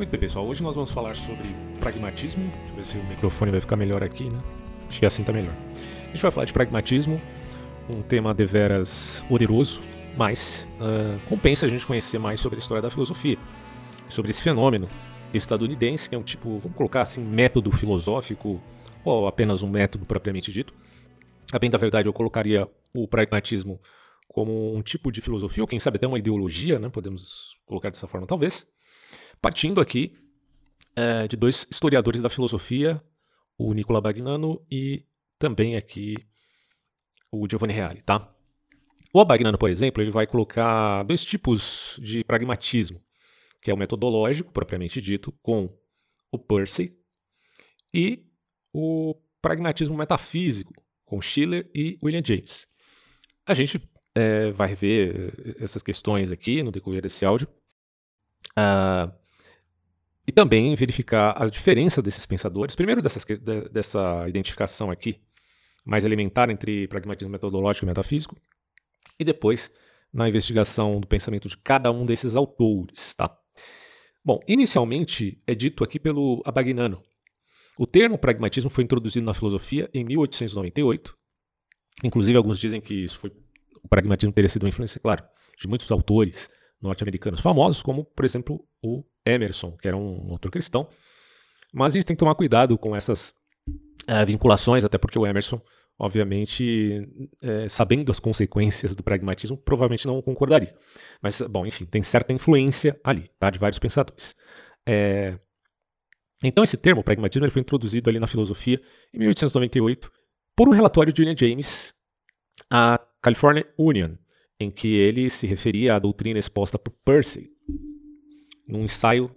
Muito bem, pessoal. Hoje nós vamos falar sobre pragmatismo. Deixa eu ver se o microfone vai ficar melhor aqui, né? Acho que assim tá melhor. A gente vai falar de pragmatismo, um tema deveras poderoso, mas uh, compensa a gente conhecer mais sobre a história da filosofia, sobre esse fenômeno estadunidense, que é um tipo, vamos colocar assim, método filosófico, ou apenas um método propriamente dito. A bem da verdade, eu colocaria o pragmatismo como um tipo de filosofia, ou quem sabe até uma ideologia, né? podemos colocar dessa forma talvez, partindo aqui é, de dois historiadores da filosofia, o Nicola Bagnano e também aqui o Giovanni Reale, tá? O Abagnano, por exemplo, ele vai colocar dois tipos de pragmatismo, que é o metodológico, propriamente dito, com o Percy, e o pragmatismo metafísico, com Schiller e William James. A gente é, vai ver essas questões aqui no decorrer desse áudio. Uh, e também verificar a diferença desses pensadores. Primeiro, dessas, dessa identificação aqui, mais elementar entre pragmatismo metodológico e metafísico. E depois, na investigação do pensamento de cada um desses autores. Tá? Bom, inicialmente é dito aqui pelo Abagnano. O termo pragmatismo foi introduzido na filosofia em 1898. Inclusive, alguns dizem que isso foi o pragmatismo teria sido uma influência, claro, de muitos autores norte-americanos famosos, como, por exemplo, o Emerson, que era um autor cristão. Mas a gente tem que tomar cuidado com essas é, vinculações, até porque o Emerson, obviamente, é, sabendo as consequências do pragmatismo, provavelmente não concordaria. Mas, bom, enfim, tem certa influência ali, tá, de vários pensadores. É... Então, esse termo, pragmatismo, ele foi introduzido ali na filosofia em 1898 por um relatório de William James à California Union, em que ele se referia à doutrina exposta por Percy, num ensaio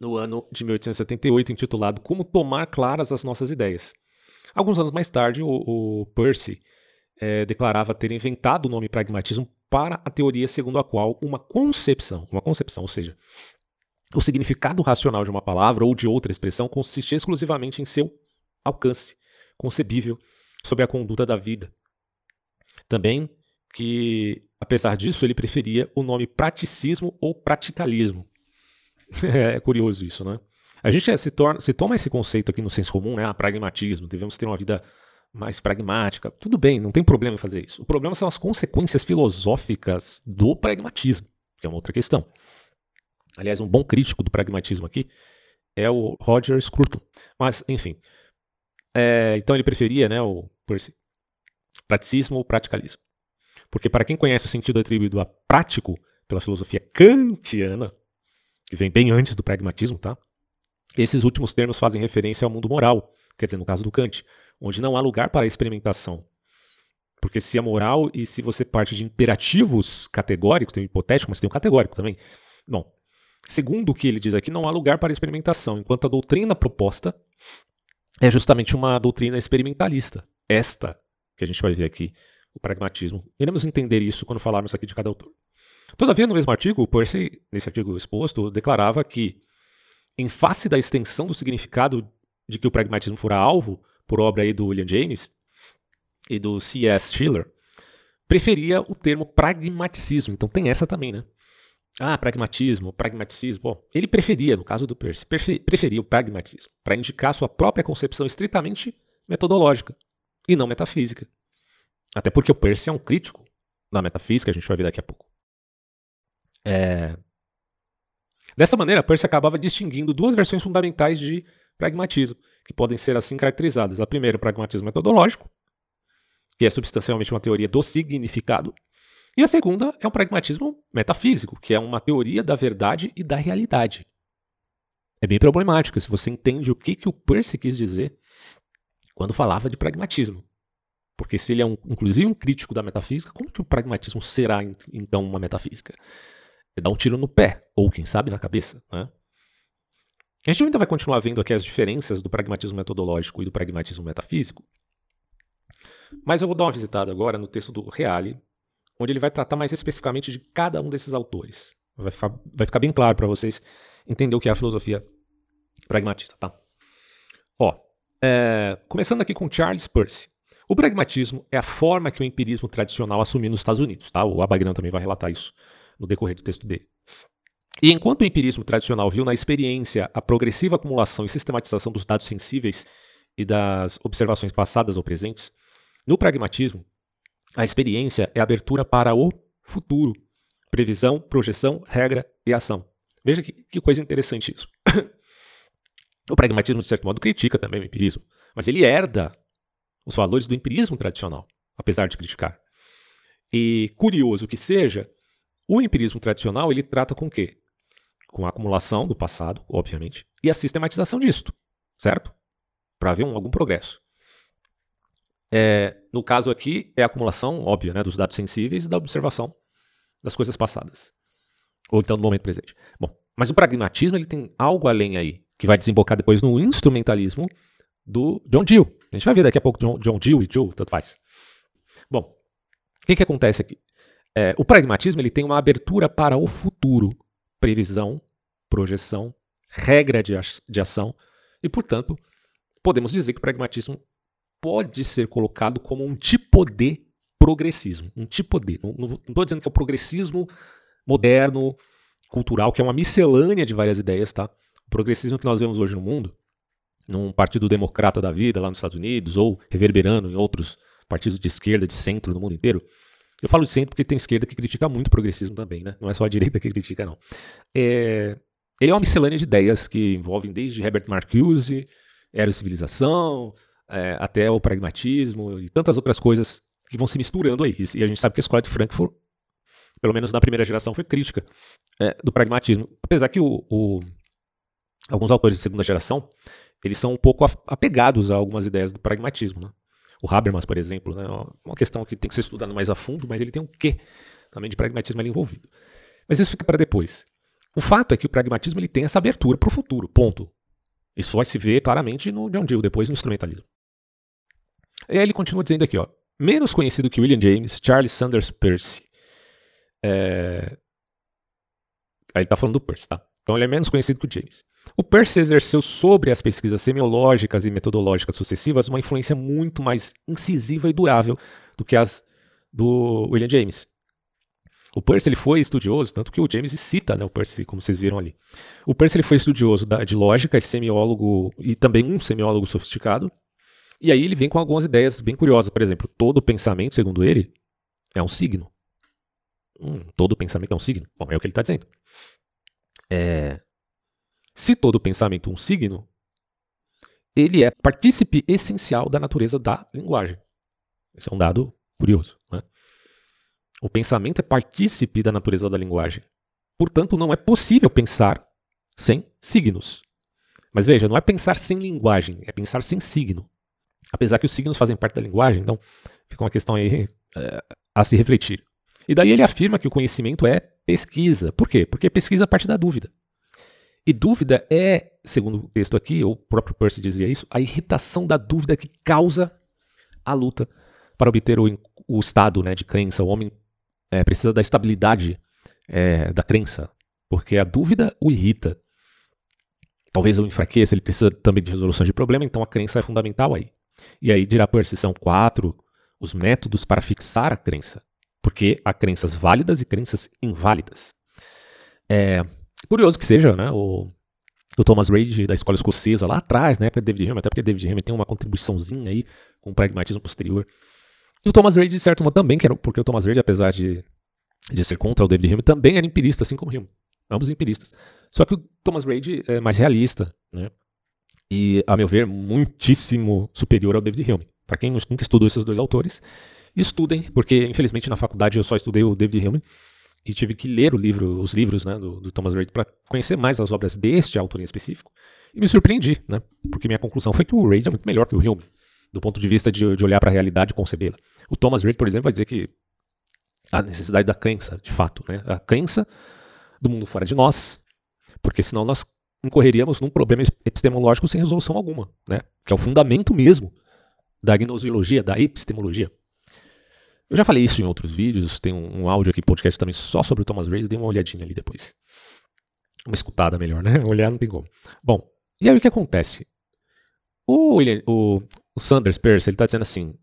no ano de 1878 intitulado Como Tomar Claras as Nossas Ideias. Alguns anos mais tarde, o, o Percy é, declarava ter inventado o nome pragmatismo para a teoria segundo a qual uma concepção, uma concepção, ou seja, o significado racional de uma palavra ou de outra expressão consiste exclusivamente em seu alcance concebível sobre a conduta da vida. Também que, apesar disso, ele preferia o nome praticismo ou praticalismo. é curioso isso, né? A gente se, torna, se toma esse conceito aqui no senso comum, né? Ah, pragmatismo, devemos ter uma vida mais pragmática. Tudo bem, não tem problema em fazer isso. O problema são as consequências filosóficas do pragmatismo, que é uma outra questão. Aliás, um bom crítico do pragmatismo aqui é o Roger Scruton. Mas, enfim. É, então ele preferia né, o praticismo ou praticalismo. Porque para quem conhece o sentido atribuído a prático pela filosofia kantiana, que vem bem antes do pragmatismo, tá? Esses últimos termos fazem referência ao mundo moral, quer dizer, no caso do Kant, onde não há lugar para a experimentação. Porque se a moral e se você parte de imperativos categóricos, tem o hipotético, mas tem o categórico também. Bom, segundo o que ele diz aqui, não há lugar para a experimentação, enquanto a doutrina proposta é justamente uma doutrina experimentalista. Esta que a gente vai ver aqui, o pragmatismo. Iremos entender isso quando falarmos aqui de cada autor. Todavia, no mesmo artigo, Percy, nesse artigo exposto, declarava que, em face da extensão do significado de que o pragmatismo fora alvo por obra aí do William James e do C.S. Schiller, preferia o termo pragmaticismo. Então tem essa também, né? Ah, pragmatismo, pragmaticismo. Bom, ele preferia, no caso do Percy, preferia o pragmatismo para indicar sua própria concepção estritamente metodológica e não metafísica. Até porque o Percy é um crítico da metafísica, a gente vai ver daqui a pouco. É... Dessa maneira, Percy acabava distinguindo duas versões fundamentais de pragmatismo, que podem ser assim caracterizadas. A primeira, o pragmatismo metodológico, que é substancialmente uma teoria do significado. E a segunda é o pragmatismo metafísico, que é uma teoria da verdade e da realidade. É bem problemático se você entende o que, que o Percy quis dizer quando falava de pragmatismo. Porque se ele é, um, inclusive, um crítico da metafísica, como que o pragmatismo será, então, uma metafísica? É dar um tiro no pé, ou quem sabe na cabeça. Né? A gente ainda vai continuar vendo aqui as diferenças do pragmatismo metodológico e do pragmatismo metafísico. Mas eu vou dar uma visitada agora no texto do Reale, onde ele vai tratar mais especificamente de cada um desses autores. Vai ficar, vai ficar bem claro para vocês entender o que é a filosofia pragmatista, tá? Ó, é, começando aqui com Charles Percy. O pragmatismo é a forma que o empirismo tradicional assumiu nos Estados Unidos. Tá? O Abagran também vai relatar isso no decorrer do texto dele. E enquanto o empirismo tradicional viu na experiência a progressiva acumulação e sistematização dos dados sensíveis e das observações passadas ou presentes, no pragmatismo, a experiência é a abertura para o futuro, previsão, projeção, regra e ação. Veja que, que coisa interessante isso. o pragmatismo, de certo modo, critica também o empirismo, mas ele herda os valores do empirismo tradicional, apesar de criticar. E curioso que seja, o empirismo tradicional ele trata com o quê? Com a acumulação do passado, obviamente, e a sistematização disto, certo? Para haver um, algum progresso. É, no caso aqui, é a acumulação óbvia né, dos dados sensíveis e da observação das coisas passadas. Ou então do momento presente. Bom, mas o pragmatismo ele tem algo além aí, que vai desembocar depois no instrumentalismo do John Dill. A gente vai ver daqui a pouco John, John e Joe, tanto faz. Bom, o que, que acontece aqui? É, o pragmatismo ele tem uma abertura para o futuro, previsão, projeção, regra de, de ação, e, portanto, podemos dizer que o pragmatismo pode ser colocado como um tipo de progressismo. Um tipo de. Não estou dizendo que é o progressismo moderno, cultural, que é uma miscelânea de várias ideias, tá? O progressismo que nós vemos hoje no mundo, num partido democrata da vida lá nos Estados Unidos, ou reverberando em outros partidos de esquerda, de centro no mundo inteiro. Eu falo de centro porque tem esquerda que critica muito o progressismo também, né? Não é só a direita que critica, não. É... Ele é uma miscelânea de ideias que envolvem desde Herbert Marcuse, Aerocivilização, é, até o pragmatismo e tantas outras coisas que vão se misturando aí. E a gente sabe que a escola de Frankfurt, pelo menos na primeira geração, foi crítica é, do pragmatismo. Apesar que o, o, alguns autores de segunda geração, eles são um pouco apegados a algumas ideias do pragmatismo. Né? O Habermas, por exemplo, né? uma questão que tem que ser estudada mais a fundo, mas ele tem um quê também de pragmatismo ali envolvido. Mas isso fica para depois. O fato é que o pragmatismo ele tem essa abertura para o futuro, ponto. Isso vai se ver claramente no John Dewey, depois no instrumentalismo. E aí ele continua dizendo aqui, ó, menos conhecido que William James, Charles Sanders Peirce. É... Aí ele está falando do Peirce, tá? Então ele é menos conhecido que o James. O Peirce exerceu sobre as pesquisas semiológicas e metodológicas sucessivas uma influência muito mais incisiva e durável do que as do William James. O Peirce ele foi estudioso, tanto que o James cita né, o Peirce, como vocês viram ali. O Peirce ele foi estudioso da, de lógica, semiólogo e também um semiólogo sofisticado. E aí ele vem com algumas ideias bem curiosas. Por exemplo, todo pensamento, segundo ele, é um signo. Hum, todo pensamento é um signo. Bom, é o que ele está dizendo. É, se todo pensamento é um signo, ele é partícipe essencial da natureza da linguagem. Esse é um dado curioso. Né? O pensamento é partícipe da natureza da linguagem. Portanto, não é possível pensar sem signos. Mas veja, não é pensar sem linguagem, é pensar sem signo. Apesar que os signos fazem parte da linguagem, então fica uma questão aí é, a se refletir. E daí ele afirma que o conhecimento é pesquisa. Por quê? Porque pesquisa parte da dúvida. E dúvida é, segundo o texto aqui, o próprio Percy dizia isso, a irritação da dúvida que causa a luta para obter o, o estado né, de crença. O homem é, precisa da estabilidade é, da crença, porque a dúvida o irrita. Talvez o enfraqueça, ele precisa também de resolução de problema, então a crença é fundamental aí. E aí dirá Percy, são quatro os métodos para fixar a crença, porque há crenças válidas e crenças inválidas. É curioso que seja, né, o, o Thomas Rage da escola escocesa lá atrás, né, para David Hume, até porque David Hume tem uma contribuiçãozinha aí com o pragmatismo posterior. E o Thomas Rage, de certo modo, também, porque o Thomas Rage, apesar de, de ser contra o David Hume, também era empirista, assim como Hume. Ambos empiristas. Só que o Thomas Rage é mais realista, né? E, a meu ver, muitíssimo superior ao David Hume. Para quem nunca estudou esses dois autores, estudem, porque infelizmente na faculdade eu só estudei o David Hume e tive que ler o livro, os livros né, do, do Thomas Reid para conhecer mais as obras deste autor em específico. E me surpreendi, né? Porque minha conclusão foi que o Reid é muito melhor que o Hume do ponto de vista de, de olhar para a realidade e concebê-la. O Thomas Reid, por exemplo, vai dizer que a necessidade da crença, de fato, né? a crença do mundo fora de nós, porque senão nós incorreríamos num problema epistemológico sem resolução alguma, né? que é o fundamento mesmo da gnosologia, da epistemologia. Eu já falei isso em outros vídeos, tem um, um áudio aqui, podcast também só sobre o Thomas Reid, dê uma olhadinha ali depois. Uma escutada melhor, né? Olhar não tem como. Bom, e aí o que acontece? O, William, o, o Sanders Peirce, ele está dizendo assim: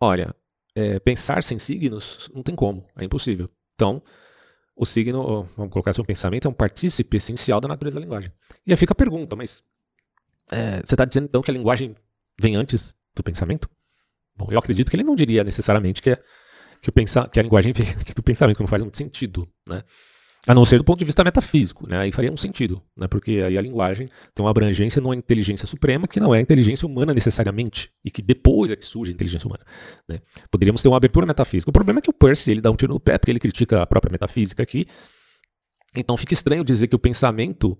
olha, é, pensar sem signos não tem como, é impossível. Então, o signo, vamos colocar assim, o pensamento é um partícipe essencial da natureza da linguagem. E aí fica a pergunta, mas é, você está dizendo então que a linguagem vem antes do pensamento? Bom, eu acredito que ele não diria necessariamente que, é, que, o pensa, que a linguagem vem antes do pensamento, que não faz muito sentido, né? A não ser do ponto de vista metafísico, né? Aí faria um sentido, né? Porque aí a linguagem tem uma abrangência numa inteligência suprema que não é a inteligência humana necessariamente e que depois é que surge a inteligência humana, né? Poderíamos ter uma abertura metafísica. O problema é que o Percy ele dá um tiro no pé porque ele critica a própria metafísica aqui. Então fica estranho dizer que o pensamento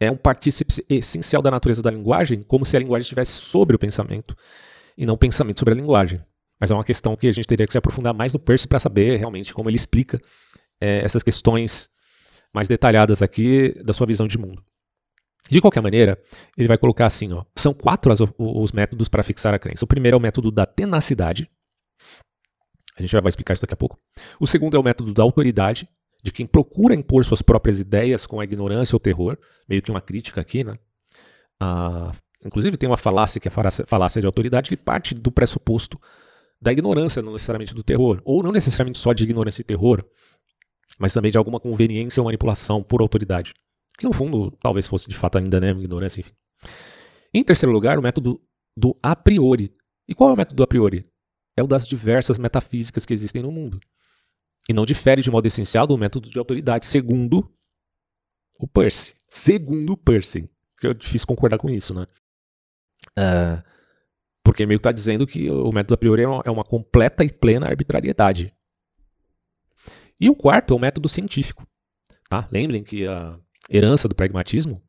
é um partícipe essencial da natureza da linguagem, como se a linguagem estivesse sobre o pensamento e não pensamento sobre a linguagem. Mas é uma questão que a gente teria que se aprofundar mais no Percy para saber realmente como ele explica é, essas questões mais detalhadas aqui da sua visão de mundo. De qualquer maneira, ele vai colocar assim: ó, são quatro as, os métodos para fixar a crença. O primeiro é o método da tenacidade. A gente já vai explicar isso daqui a pouco. O segundo é o método da autoridade, de quem procura impor suas próprias ideias com a ignorância ou terror, meio que uma crítica aqui, né? Ah, inclusive tem uma falácia que é a falácia de autoridade que parte do pressuposto da ignorância, não necessariamente do terror, ou não necessariamente só de ignorância e terror, mas também de alguma conveniência ou manipulação por autoridade. Que no fundo talvez fosse de fato ainda, né, ignorância, enfim. Em terceiro lugar, o método do a priori. E qual é o método do a priori? É o das diversas metafísicas que existem no mundo. E não difere de modo essencial do método de autoridade, segundo o Percy. Segundo o Percy. Que é difícil concordar com isso, né? Uh, porque meio que está dizendo que o método a priori é uma, é uma completa e plena arbitrariedade. E o quarto é o método científico. Tá? Lembrem que a herança do pragmatismo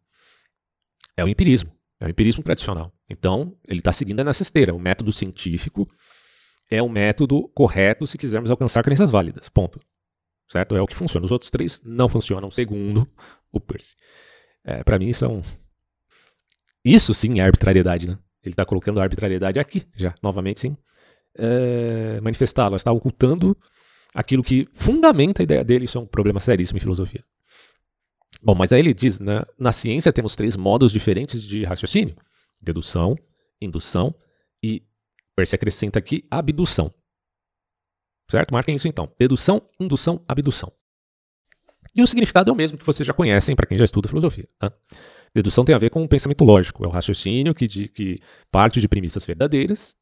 é o empirismo, é o empirismo tradicional. Então, ele está seguindo nessa esteira. O método científico é o método correto se quisermos alcançar crenças válidas. Ponto. Certo? É o que funciona. Os outros três não funcionam, segundo o Percy. É, Para mim, um... Isso sim é arbitrariedade, né? Ele está colocando a arbitrariedade aqui, já, novamente, sim. É, manifestá-la, está ocultando aquilo que fundamenta a ideia dele, isso é um problema seríssimo em filosofia. Bom, mas aí ele diz, né, na ciência temos três modos diferentes de raciocínio: dedução, indução e, se acrescenta aqui, abdução. Certo? Marquem isso então. Dedução, indução, abdução. E o significado é o mesmo que vocês já conhecem para quem já estuda filosofia. Tá? Dedução tem a ver com o pensamento lógico, é o raciocínio que, de, que parte de premissas verdadeiras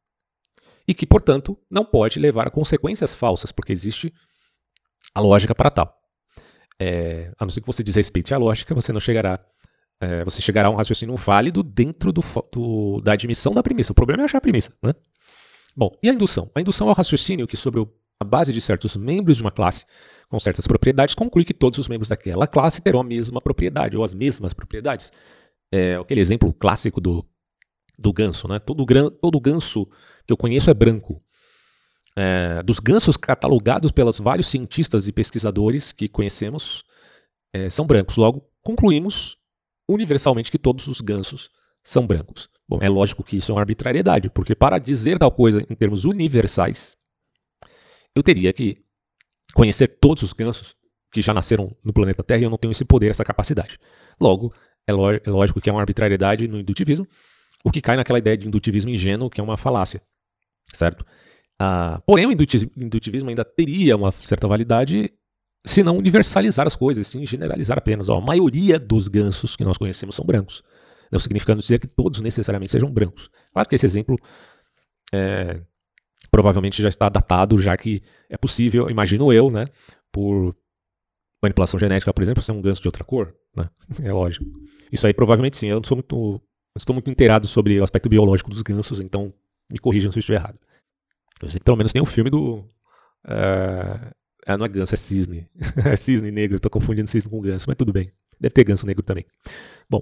e que, portanto, não pode levar a consequências falsas, porque existe a lógica para tal. É, a não ser que você desrespeite a lógica, você não chegará. É, você chegará a um raciocínio válido dentro do, do, da admissão da premissa. O problema é achar a premissa. Né? Bom, e a indução? A indução é o raciocínio que, sobre a base de certos membros de uma classe com certas propriedades, conclui que todos os membros daquela classe terão a mesma propriedade ou as mesmas propriedades. É aquele exemplo clássico do do ganso, né? Todo, gran, todo ganso que eu conheço é branco. É, dos gansos catalogados pelos vários cientistas e pesquisadores que conhecemos é, são brancos. Logo, concluímos universalmente que todos os gansos são brancos. Bom, é lógico que isso é uma arbitrariedade, porque para dizer tal coisa em termos universais, eu teria que conhecer todos os gansos que já nasceram no planeta Terra e eu não tenho esse poder, essa capacidade. Logo, é, é lógico que é uma arbitrariedade no indutivismo, o que cai naquela ideia de indutivismo ingênuo, que é uma falácia, certo? Ah, porém, o indutivismo ainda teria uma certa validade se não universalizar as coisas, sim generalizar apenas. Ó, a maioria dos gansos que nós conhecemos são brancos, não significando dizer que todos necessariamente sejam brancos. Claro que esse exemplo é, provavelmente já está datado, já que é possível, imagino eu, né, por manipulação genética, por exemplo, ser um ganso de outra cor, né? É lógico. Isso aí provavelmente sim. Eu não sou muito estou muito inteirado sobre o aspecto biológico dos gansos, então me corrijam se eu estiver errado. Eu sei que pelo menos tem um filme do. Uh, não é ganso, é cisne. é cisne negro, estou confundindo cisne com ganso, mas tudo bem. Deve ter ganso negro também. Bom.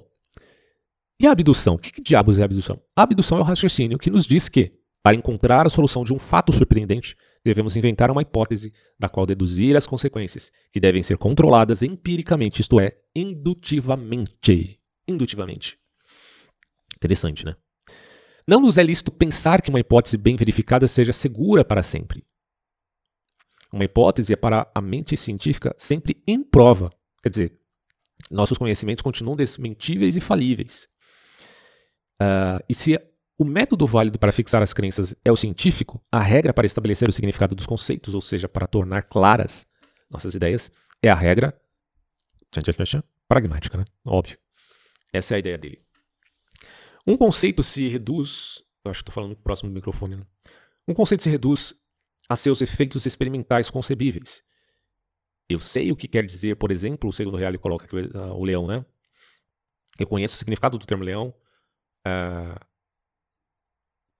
E a abdução? O que, que diabos é a abdução? A abdução é o raciocínio que nos diz que, para encontrar a solução de um fato surpreendente, devemos inventar uma hipótese da qual deduzir as consequências, que devem ser controladas empiricamente, isto é, indutivamente. Indutivamente. Interessante, né? Não nos é lícito pensar que uma hipótese bem verificada seja segura para sempre. Uma hipótese é para a mente científica sempre em prova. Quer dizer, nossos conhecimentos continuam desmentíveis e falíveis. Uh, e se o método válido para fixar as crenças é o científico, a regra para estabelecer o significado dos conceitos, ou seja, para tornar claras nossas ideias, é a regra pragmática, né? Óbvio. Essa é a ideia dele. Um conceito se reduz. Eu acho que estou falando próximo do microfone. Né? Um conceito se reduz a seus efeitos experimentais concebíveis. Eu sei o que quer dizer, por exemplo, o segundo real coloca aqui uh, o leão, né? Eu conheço o significado do termo leão uh,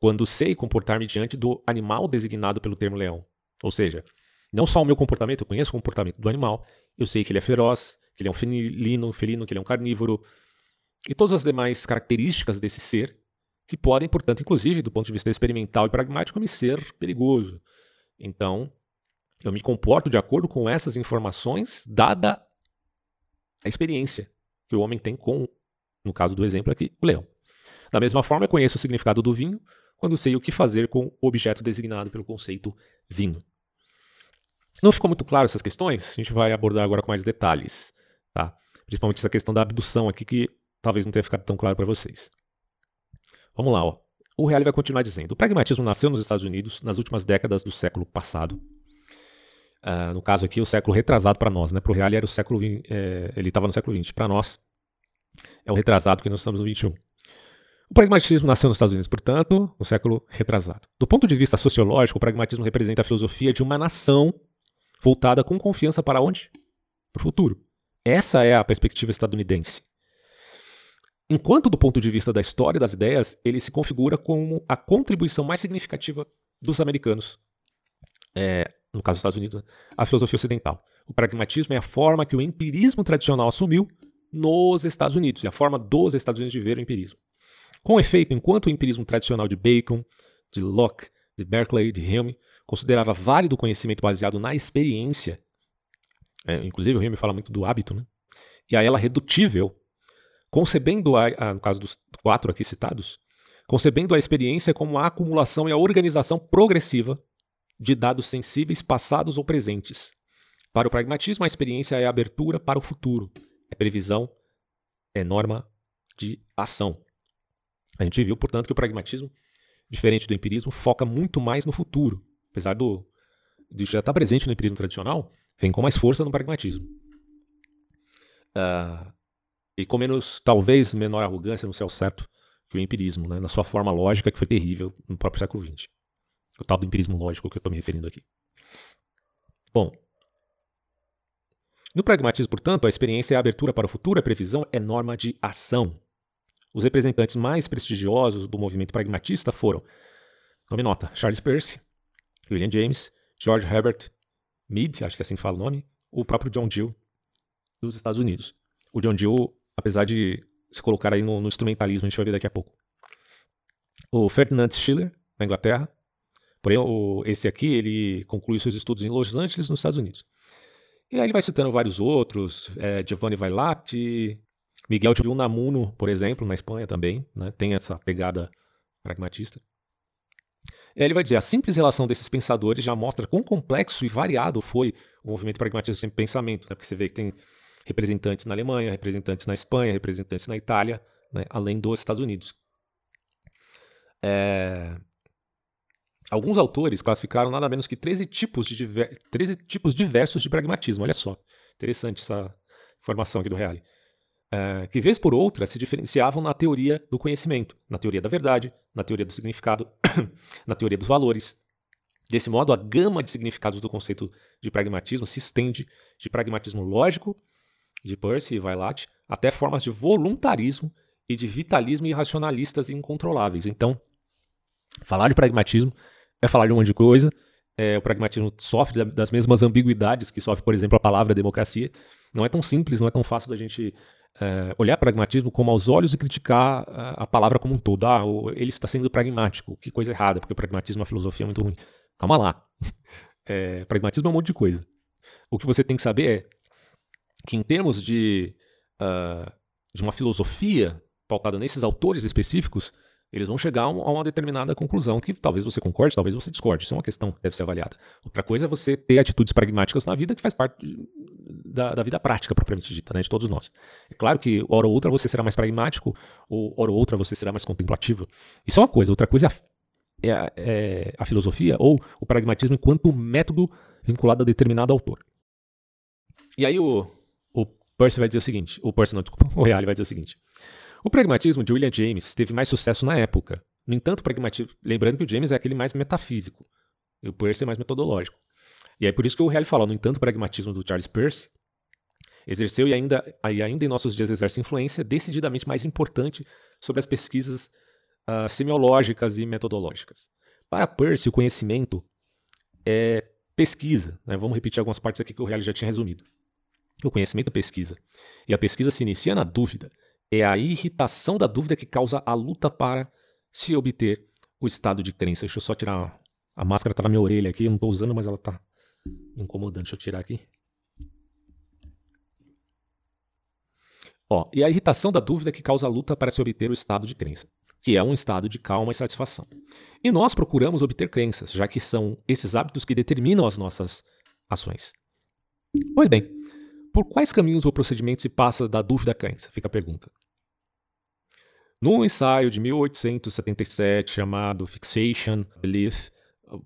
quando sei comportar-me diante do animal designado pelo termo leão. Ou seja, não só o meu comportamento, eu conheço o comportamento do animal, eu sei que ele é feroz, que ele é um felino, felino, que ele é um carnívoro, e todas as demais características desse ser, que podem, portanto, inclusive do ponto de vista experimental e pragmático, me ser perigoso. Então, eu me comporto de acordo com essas informações, dada a experiência que o homem tem com, no caso do exemplo aqui, o leão. Da mesma forma, eu conheço o significado do vinho quando sei o que fazer com o objeto designado pelo conceito vinho. Não ficou muito claro essas questões? A gente vai abordar agora com mais detalhes, tá? Principalmente essa questão da abdução aqui que talvez não tenha ficado tão claro para vocês. Vamos lá, ó. O Reale vai continuar dizendo: o pragmatismo nasceu nos Estados Unidos nas últimas décadas do século passado. Uh, no caso aqui, o século retrasado para nós, né? Para o Reale era o século 20, é, ele estava no século XX. Para nós, é o retrasado porque nós estamos no 21. O pragmatismo nasceu nos Estados Unidos, portanto, no século retrasado. Do ponto de vista sociológico, o pragmatismo representa a filosofia de uma nação voltada com confiança para onde? Para o futuro. Essa é a perspectiva estadunidense. Enquanto, do ponto de vista da história das ideias, ele se configura como a contribuição mais significativa dos americanos, é, no caso dos Estados Unidos, né, à filosofia ocidental. O pragmatismo é a forma que o empirismo tradicional assumiu nos Estados Unidos, e a forma dos Estados Unidos de ver o empirismo. Com efeito, enquanto o empirismo tradicional de Bacon, de Locke, de Berkeley, de Hume, considerava válido o conhecimento baseado na experiência, é, inclusive o Hume fala muito do hábito, né? e a ela redutível concebendo, a, a, no caso dos quatro aqui citados, concebendo a experiência como a acumulação e a organização progressiva de dados sensíveis passados ou presentes. Para o pragmatismo, a experiência é abertura para o futuro, é previsão, é norma de ação. A gente viu, portanto, que o pragmatismo, diferente do empirismo, foca muito mais no futuro. Apesar do, de já estar presente no empirismo tradicional, vem com mais força no pragmatismo. Uh, e com menos, talvez, menor arrogância, não sei ao certo, que o empirismo, né, na sua forma lógica, que foi terrível no próprio século XX. O tal do empirismo lógico que eu estou me referindo aqui. Bom, no pragmatismo, portanto, a experiência é a abertura para o futuro, a previsão é norma de ação. Os representantes mais prestigiosos do movimento pragmatista foram, nome nota, Charles Peirce, William James, George Herbert Mead, acho que é assim que fala o nome, o próprio John Gill, dos Estados Unidos. O John Gill apesar de se colocar aí no, no, instrumentalismo, a gente vai ver daqui a pouco. O Ferdinand Schiller, na Inglaterra, porém esse aqui, ele conclui seus estudos em Los Angeles, nos Estados Unidos. E aí ele vai citando vários outros, é, Giovanni Vailati, Miguel de Unamuno, por exemplo, na Espanha também, né, tem essa pegada pragmatista. Aí ele vai dizer, a simples relação desses pensadores já mostra quão complexo e variado foi o movimento pragmatista sem pensamento, né, porque você vê que tem representantes na Alemanha, representantes na Espanha, representantes na Itália, né, além dos Estados Unidos. É... Alguns autores classificaram nada menos que 13 tipos, de diver... 13 tipos diversos de pragmatismo. Olha só, interessante essa informação aqui do Reale. É... que, vez por outra, se diferenciavam na teoria do conhecimento, na teoria da verdade, na teoria do significado, na teoria dos valores. Desse modo, a gama de significados do conceito de pragmatismo se estende de pragmatismo lógico de Percy e Vailat, até formas de voluntarismo e de vitalismo irracionalistas e incontroláveis. Então, falar de pragmatismo é falar de um monte de coisa. É, o pragmatismo sofre das mesmas ambiguidades que sofre, por exemplo, a palavra democracia. Não é tão simples, não é tão fácil da gente é, olhar pragmatismo como aos olhos e criticar a, a palavra como um todo. Ah, ele está sendo pragmático, que coisa errada, porque o pragmatismo é uma filosofia muito ruim. Calma lá. É, pragmatismo é um monte de coisa. O que você tem que saber é que em termos de, uh, de uma filosofia pautada nesses autores específicos, eles vão chegar a uma determinada conclusão que talvez você concorde, talvez você discorde. Isso é uma questão que deve ser avaliada. Outra coisa é você ter atitudes pragmáticas na vida que faz parte de, da, da, vida prática, propriamente dita, né, de todos nós. É claro que, hora ou outra, você será mais pragmático, ou hora ou outra, você será mais contemplativo. Isso é uma coisa. Outra coisa é a, é a, é a filosofia ou o pragmatismo enquanto método vinculado a determinado autor. E aí o, o Percy vai dizer o seguinte, o Percy não, desculpa, o Reale vai dizer o seguinte. O pragmatismo de William James teve mais sucesso na época. No entanto, pragmatismo, lembrando que o James é aquele mais metafísico e o Percy é mais metodológico. E é por isso que o Reale fala, no entanto, o pragmatismo do Charles Peirce exerceu e ainda, e ainda em nossos dias exerce influência decididamente mais importante sobre as pesquisas uh, semiológicas e metodológicas. Para Peirce, o conhecimento é pesquisa. Né? Vamos repetir algumas partes aqui que o Reale já tinha resumido. O conhecimento é pesquisa. E a pesquisa se inicia na dúvida. É a irritação da dúvida que causa a luta para se obter o estado de crença. Deixa eu só tirar. A máscara está na minha orelha aqui, eu não estou usando, mas ela está incomodando. Deixa eu tirar aqui. Ó, e a irritação da dúvida que causa a luta para se obter o estado de crença, que é um estado de calma e satisfação. E nós procuramos obter crenças, já que são esses hábitos que determinam as nossas ações. Pois bem, por quais caminhos ou procedimentos se passa da dúvida à crença? Fica a pergunta. No ensaio de 1877 chamado Fixation Belief,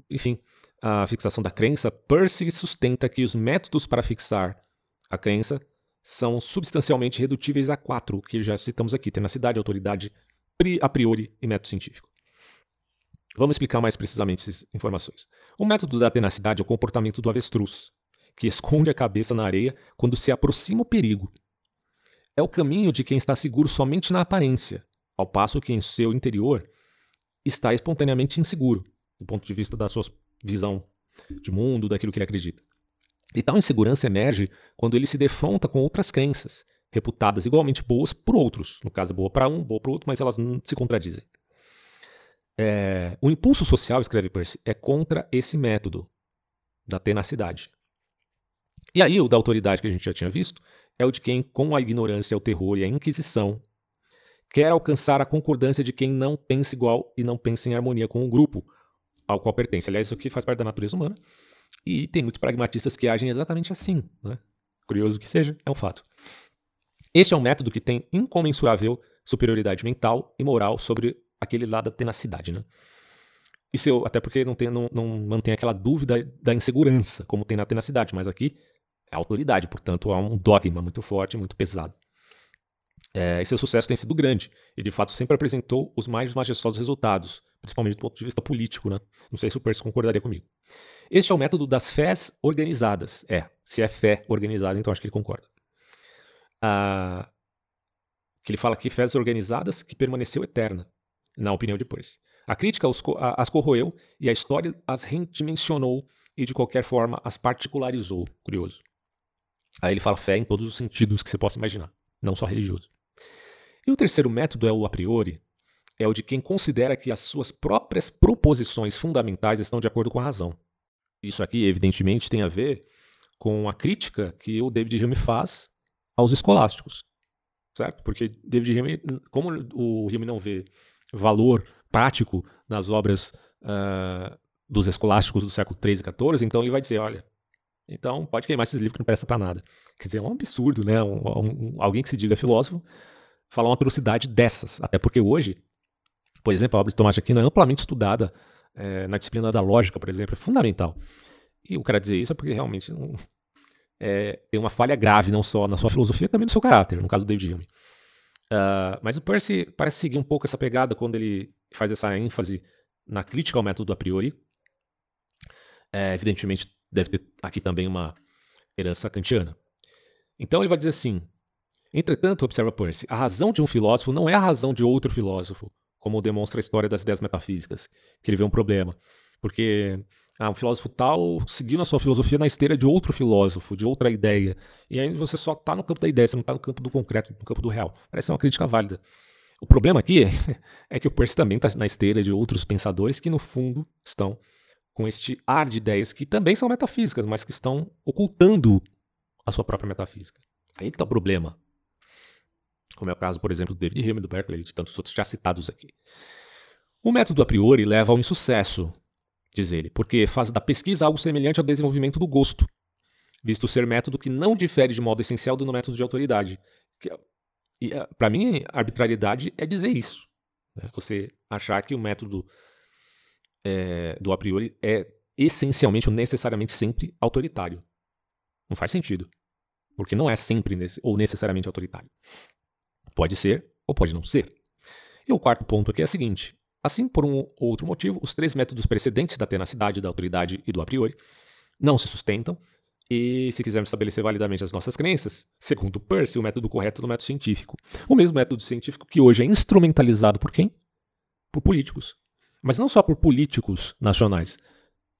enfim, a fixação da crença, Percy sustenta que os métodos para fixar a crença são substancialmente redutíveis a quatro, que já citamos aqui: tenacidade, autoridade, a priori e método científico. Vamos explicar mais precisamente essas informações. O método da tenacidade é o comportamento do avestruz, que esconde a cabeça na areia quando se aproxima o perigo. É o caminho de quem está seguro somente na aparência, ao passo que em seu interior está espontaneamente inseguro, do ponto de vista da sua visão de mundo, daquilo que ele acredita. E tal insegurança emerge quando ele se defronta com outras crenças, reputadas igualmente boas por outros. No caso, boa para um, boa para outro, mas elas se contradizem. É, o impulso social, escreve Percy, é contra esse método da tenacidade. E aí, o da autoridade que a gente já tinha visto é o de quem, com a ignorância, o terror e a inquisição, quer alcançar a concordância de quem não pensa igual e não pensa em harmonia com o grupo ao qual pertence. Aliás, isso aqui faz parte da natureza humana. E tem muitos pragmatistas que agem exatamente assim. Né? Curioso que seja, é um fato. Este é um método que tem incomensurável superioridade mental e moral sobre aquele lado da tenacidade. Né? Isso eu, até porque não, tem, não, não mantém aquela dúvida da insegurança, como tem na tenacidade, mas aqui é autoridade, portanto há um dogma muito forte, muito pesado. É, e seu sucesso tem sido grande, e de fato sempre apresentou os mais majestosos resultados, principalmente do ponto de vista político. Né? Não sei se o Percy concordaria comigo. Este é o método das fés organizadas. É, se é fé organizada, então acho que ele concorda. Ah, que ele fala que fés organizadas que permaneceu eterna, na opinião de Percy. A crítica as corroeu e a história as redimensionou e de qualquer forma as particularizou. Curioso. Aí ele fala fé em todos os sentidos que você possa imaginar, não só religioso. E o terceiro método é o a priori, é o de quem considera que as suas próprias proposições fundamentais estão de acordo com a razão. Isso aqui, evidentemente, tem a ver com a crítica que o David Hume faz aos escolásticos, certo? Porque David Hume, como o Hume não vê valor prático nas obras uh, dos escolásticos do século XIII e XIV, então ele vai dizer, olha, então pode queimar esses livros que não prestam para nada. Quer dizer, é um absurdo, né? Um, um, alguém que se diga filósofo falar uma atrocidade dessas, até porque hoje, por exemplo, a obra de Tomás de Aquino é amplamente estudada é, na disciplina da lógica, por exemplo, é fundamental. E o cara dizer isso é porque realmente não, é, tem uma falha grave, não só na sua filosofia, também no seu caráter, no caso do David Hume. Uh, mas o Percy parece seguir um pouco essa pegada quando ele faz essa ênfase na crítica ao método a priori. É, evidentemente, deve ter aqui também uma herança kantiana. Então ele vai dizer assim: Entretanto, observa Percy, a razão de um filósofo não é a razão de outro filósofo, como demonstra a história das ideias metafísicas, que ele vê um problema. Porque ah, um filósofo tal seguiu na sua filosofia na esteira de outro filósofo, de outra ideia. E aí você só está no campo da ideia, você não está no campo do concreto, no campo do real. Parece uma crítica válida. O problema aqui é, que o Percy também está na esteira de outros pensadores que, no fundo, estão com este ar de ideias que também são metafísicas, mas que estão ocultando a sua própria metafísica. Aí que está o problema como é o caso, por exemplo, do David Hume, do Berkeley e de tantos outros já citados aqui. O método a priori leva ao insucesso, diz ele, porque faz da pesquisa algo semelhante ao desenvolvimento do gosto, visto ser método que não difere de modo essencial do método de autoridade. É, Para mim, arbitrariedade é dizer isso. Né? Você achar que o método é, do a priori é essencialmente ou necessariamente sempre autoritário. Não faz sentido. porque não é sempre ou necessariamente autoritário. Pode ser ou pode não ser. E o quarto ponto aqui é o seguinte: assim, por um outro motivo, os três métodos precedentes da tenacidade, da autoridade e do a priori não se sustentam. E se quisermos estabelecer validamente as nossas crenças, segundo Percy, o método correto é o método científico. O mesmo método científico que hoje é instrumentalizado por quem? Por políticos. Mas não só por políticos nacionais,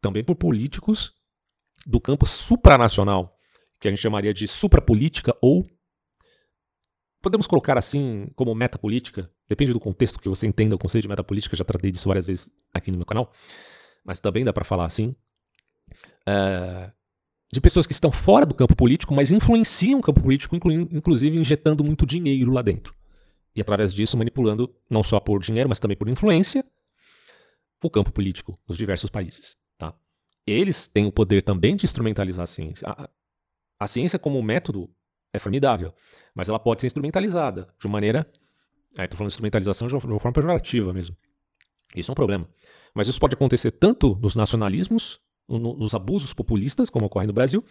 também por políticos do campo supranacional, que a gente chamaria de suprapolítica ou podemos colocar assim como metapolítica, depende do contexto que você entenda o conceito de metapolítica, já tratei disso várias vezes aqui no meu canal, mas também dá para falar assim, é, de pessoas que estão fora do campo político, mas influenciam o campo político, inclusive injetando muito dinheiro lá dentro. E através disso manipulando, não só por dinheiro, mas também por influência, o campo político nos diversos países. Tá? Eles têm o poder também de instrumentalizar a ciência. A, a ciência, como método, é formidável, mas ela pode ser instrumentalizada de uma maneira. Estou falando de instrumentalização de uma, de uma forma pejorativa mesmo. Isso é um problema. Mas isso pode acontecer tanto nos nacionalismos, no, nos abusos populistas, como ocorre no Brasil,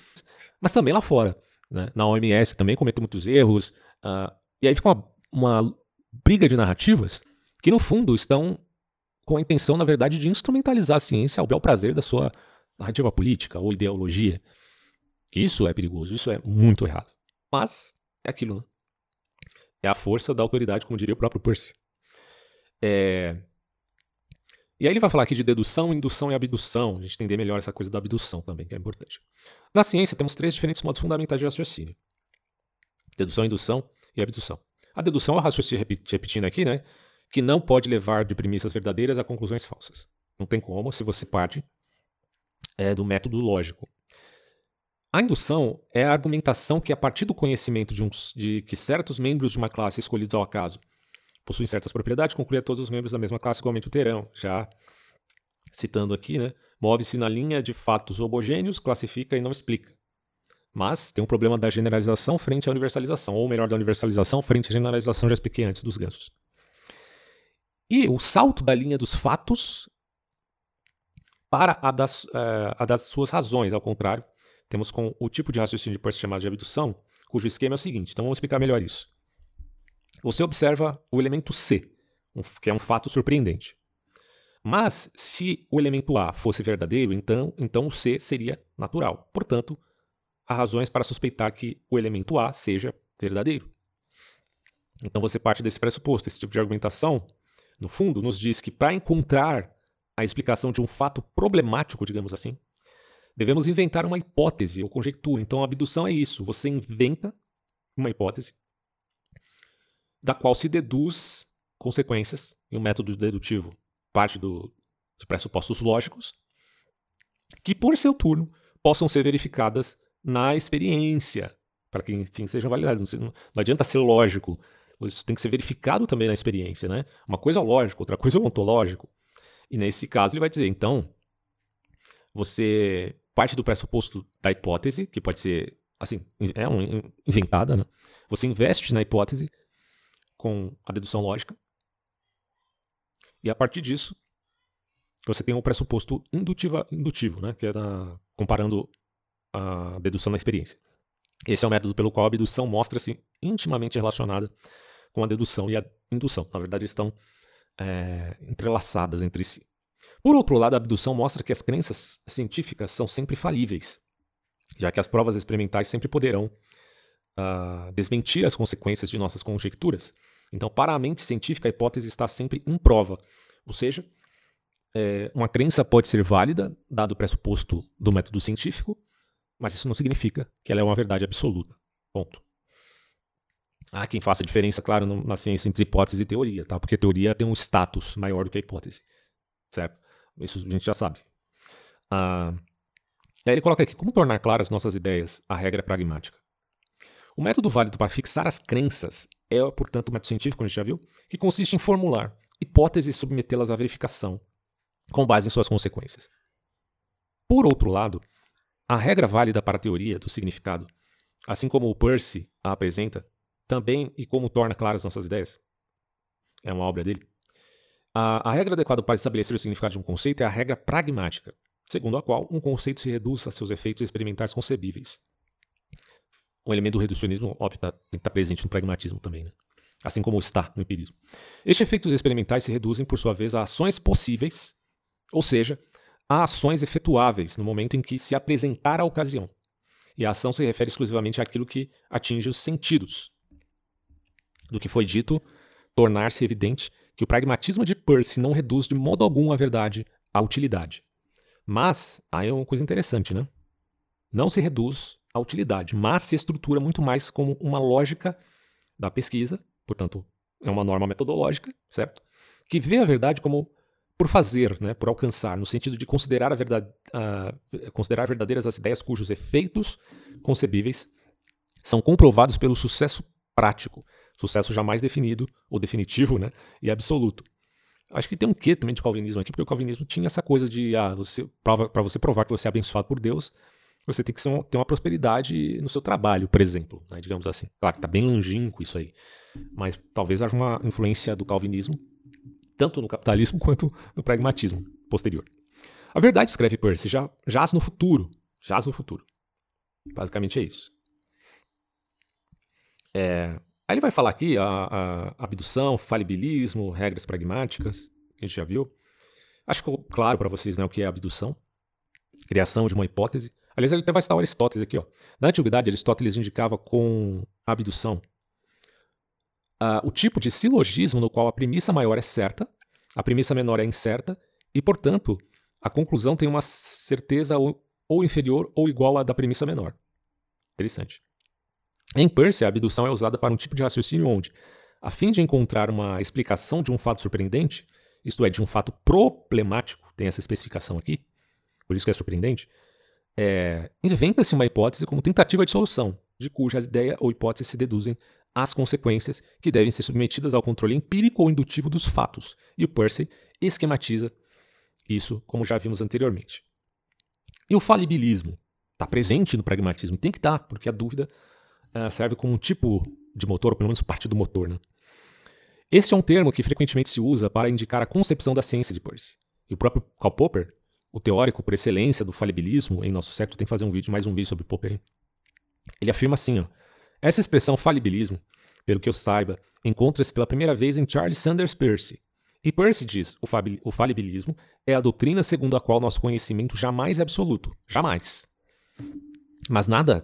mas também lá fora. Né? Na OMS também cometeu muitos erros. Uh, e aí fica uma, uma briga de narrativas que, no fundo, estão com a intenção, na verdade, de instrumentalizar a ciência ao bel prazer da sua narrativa política ou ideologia. Isso é perigoso, isso é muito errado. Mas é aquilo, né? É a força da autoridade, como diria o próprio Percy. É... E aí ele vai falar aqui de dedução, indução e abdução. A gente entender melhor essa coisa da abdução também, que é importante. Na ciência, temos três diferentes modos fundamentais de raciocínio: dedução, indução e abdução. A dedução é o raciocínio, repetindo aqui, né? Que não pode levar de premissas verdadeiras a conclusões falsas. Não tem como se você parte é, do método lógico. A indução é a argumentação que, a partir do conhecimento de, de que certos membros de uma classe escolhidos ao acaso possuem certas propriedades, conclui a todos os membros da mesma classe igualmente o terão. Já citando aqui, né? Move-se na linha de fatos homogêneos, classifica e não explica. Mas tem um problema da generalização frente à universalização, ou melhor, da universalização frente à generalização, já expliquei antes dos gansos. E o salto da linha dos fatos para a das, uh, a das suas razões, ao contrário, temos com o tipo de raciocínio de Peirce chamado de abdução, cujo esquema é o seguinte. Então vamos explicar melhor isso. Você observa o elemento C, que é um fato surpreendente. Mas se o elemento A fosse verdadeiro, então, então o C seria natural. Portanto, há razões para suspeitar que o elemento A seja verdadeiro. Então você parte desse pressuposto. Esse tipo de argumentação, no fundo, nos diz que para encontrar a explicação de um fato problemático, digamos assim, Devemos inventar uma hipótese ou conjectura. Então, a abdução é isso. Você inventa uma hipótese da qual se deduz consequências em um método dedutivo, parte do, dos pressupostos lógicos, que, por seu turno, possam ser verificadas na experiência, para que, enfim, sejam validadas. Não, não adianta ser lógico, isso tem que ser verificado também na experiência. Né? Uma coisa é lógico, outra coisa é ontológico. E nesse caso, ele vai dizer, então, você parte do pressuposto da hipótese, que pode ser, assim, é um, inventada, né? Você investe na hipótese com a dedução lógica. E a partir disso, você tem o um pressuposto indutiva, indutivo, né? Que é da, comparando a dedução na experiência. Esse é o método pelo qual a abdução mostra-se intimamente relacionada com a dedução e a indução. Na verdade, estão é, entrelaçadas entre si. Por outro lado, a abdução mostra que as crenças científicas são sempre falíveis, já que as provas experimentais sempre poderão uh, desmentir as consequências de nossas conjecturas. Então, para a mente científica, a hipótese está sempre em prova, ou seja, é, uma crença pode ser válida, dado o pressuposto do método científico, mas isso não significa que ela é uma verdade absoluta. Ponto. Há quem faça diferença, claro, na ciência entre hipótese e teoria, tá? porque a teoria tem um status maior do que a hipótese, certo? Isso a gente já sabe. Ah, ele coloca aqui: como tornar claras nossas ideias? A regra é pragmática. O método válido para fixar as crenças é, portanto, o método científico, como a gente já viu, que consiste em formular hipóteses e submetê-las à verificação com base em suas consequências. Por outro lado, a regra válida para a teoria do significado, assim como o Percy a apresenta, também e como torna claras nossas ideias, é uma obra dele, a, a regra adequada para estabelecer o significado de um conceito é a regra pragmática, segundo a qual um conceito se reduz a seus efeitos experimentais concebíveis. um elemento do reducionismo, óbvio, tá, tem que estar tá presente no pragmatismo também, né? assim como está no empirismo. Estes efeitos experimentais se reduzem, por sua vez, a ações possíveis, ou seja, a ações efetuáveis no momento em que se apresentar a ocasião. E a ação se refere exclusivamente àquilo que atinge os sentidos. Do que foi dito, tornar-se evidente que o pragmatismo de Peirce não reduz de modo algum a verdade à utilidade. Mas, aí é uma coisa interessante, né? Não se reduz à utilidade, mas se estrutura muito mais como uma lógica da pesquisa, portanto, é uma norma metodológica, certo? Que vê a verdade como por fazer, né, por alcançar, no sentido de considerar, a verdade, uh, considerar verdadeiras as ideias cujos efeitos concebíveis são comprovados pelo sucesso prático, sucesso jamais definido ou definitivo, né, e absoluto. Acho que tem um quê também de calvinismo aqui, porque o calvinismo tinha essa coisa de ah, você para você provar que você é abençoado por Deus, você tem que ter uma prosperidade no seu trabalho, por exemplo, né, digamos assim. Claro que está bem longínquo isso aí, mas talvez haja uma influência do calvinismo tanto no capitalismo quanto no pragmatismo posterior. A verdade, escreve Percy, já jaz no futuro. Jaz no futuro. Basicamente é isso. É, aí ele vai falar aqui a, a, abdução, falibilismo, regras pragmáticas, que a gente já viu. Acho que ficou claro para vocês né, o que é abdução. Criação de uma hipótese. Aliás, ele até vai citar Aristóteles aqui. Ó. Na antiguidade, Aristóteles indicava com abdução uh, o tipo de silogismo no qual a premissa maior é certa, a premissa menor é incerta, e, portanto, a conclusão tem uma certeza ou, ou inferior ou igual à da premissa menor. Interessante. Em Percy, a abdução é usada para um tipo de raciocínio onde, a fim de encontrar uma explicação de um fato surpreendente, isto é, de um fato problemático, tem essa especificação aqui, por isso que é surpreendente, é, inventa-se uma hipótese como tentativa de solução, de cuja ideia ou hipótese se deduzem as consequências que devem ser submetidas ao controle empírico ou indutivo dos fatos, e o Percy esquematiza isso, como já vimos anteriormente. E o falibilismo está presente no pragmatismo, tem que estar, tá, porque a dúvida uh, serve como um tipo de motor, ou pelo menos parte do motor. Né? Esse é um termo que frequentemente se usa para indicar a concepção da ciência de Percy. E o próprio Karl Popper, o teórico por excelência do falibilismo em nosso século, tem que fazer um vídeo, mais um vídeo sobre Popper. Hein? Ele afirma assim, ó, essa expressão falibilismo, pelo que eu saiba, encontra-se pela primeira vez em Charles Sanders Peirce. E Peirce diz: o, o falibilismo é a doutrina segundo a qual nosso conhecimento jamais é absoluto. Jamais. Mas nada,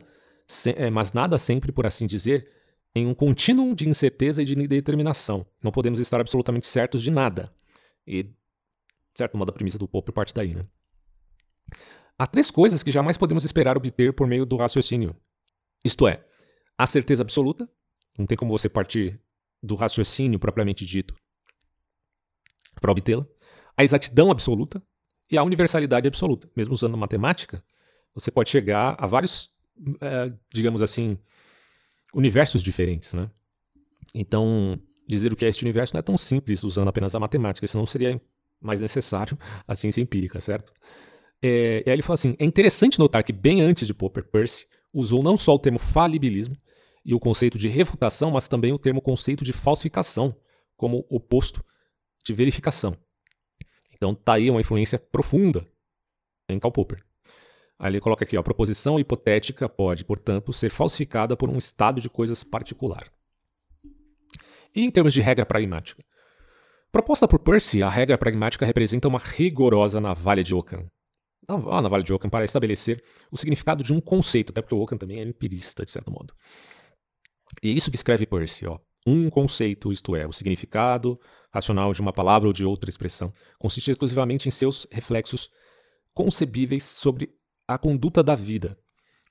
é, mas nada sempre, por assim dizer, em um contínuo de incerteza e de indeterminação. Não podemos estar absolutamente certos de nada. E, de certo modo, a premissa do Popper parte daí, né? Há três coisas que jamais podemos esperar obter por meio do raciocínio. Isto é, a certeza absoluta, não tem como você partir do raciocínio propriamente dito para obtê-la, a exatidão absoluta e a universalidade absoluta. Mesmo usando matemática, você pode chegar a vários, é, digamos assim, universos diferentes, né? Então, dizer o que é este universo não é tão simples usando apenas a matemática, senão seria mais necessário a ciência empírica, certo? É, e aí ele fala assim: é interessante notar que, bem antes de Popper, Percy usou não só o termo falibilismo, e o conceito de refutação, mas também o termo conceito de falsificação, como oposto de verificação. Então tá aí uma influência profunda em Karl Popper. Aí ele coloca aqui, ó, a proposição hipotética pode, portanto, ser falsificada por um estado de coisas particular. E em termos de regra pragmática? Proposta por Percy, a regra pragmática representa uma rigorosa navalha de Ockham. A navalha de Ockham para estabelecer o significado de um conceito, até porque o Ockham também é empirista, de certo modo. E é isso que escreve Percy, ó. Um conceito, isto é, o significado racional de uma palavra ou de outra expressão, consiste exclusivamente em seus reflexos concebíveis sobre a conduta da vida,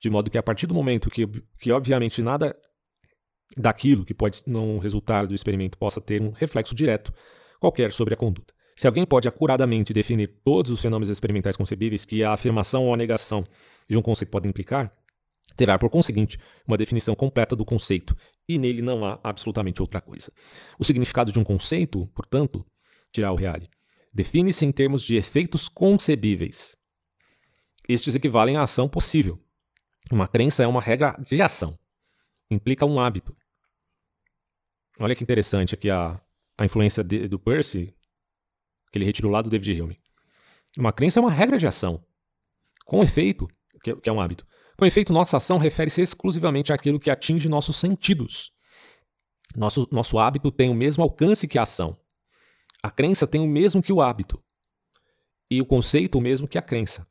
de modo que a partir do momento que, que obviamente nada daquilo que pode não resultar do experimento possa ter um reflexo direto qualquer sobre a conduta. Se alguém pode acuradamente definir todos os fenômenos experimentais concebíveis que a afirmação ou a negação de um conceito podem implicar, terá, por conseguinte, uma definição completa do conceito, e nele não há absolutamente outra coisa. O significado de um conceito, portanto, dirá o Reale, define-se em termos de efeitos concebíveis. Estes equivalem à ação possível. Uma crença é uma regra de ação. Implica um hábito. Olha que interessante aqui a, a influência de, do Percy, que ele retirou lá do David Hume. Uma crença é uma regra de ação. Com efeito, que que é um hábito, Com efeito, nossa ação refere-se exclusivamente àquilo que atinge nossos sentidos. Nosso, nosso hábito tem o mesmo alcance que a ação. A crença tem o mesmo que o hábito. E o conceito o mesmo que a crença.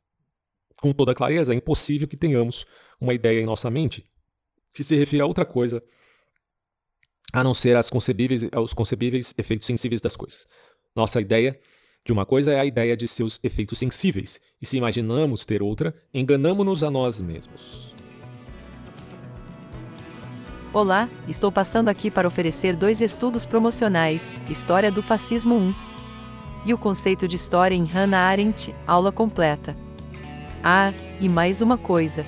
Com toda clareza, é impossível que tenhamos uma ideia em nossa mente que se refira a outra coisa a não ser as concebíveis, os concebíveis efeitos sensíveis das coisas. Nossa ideia de uma coisa é a ideia de seus efeitos sensíveis, e se imaginamos ter outra, enganamos-nos a nós mesmos. Olá, estou passando aqui para oferecer dois estudos promocionais: História do Fascismo 1 e o conceito de história em Hannah Arendt, aula completa. Ah, e mais uma coisa.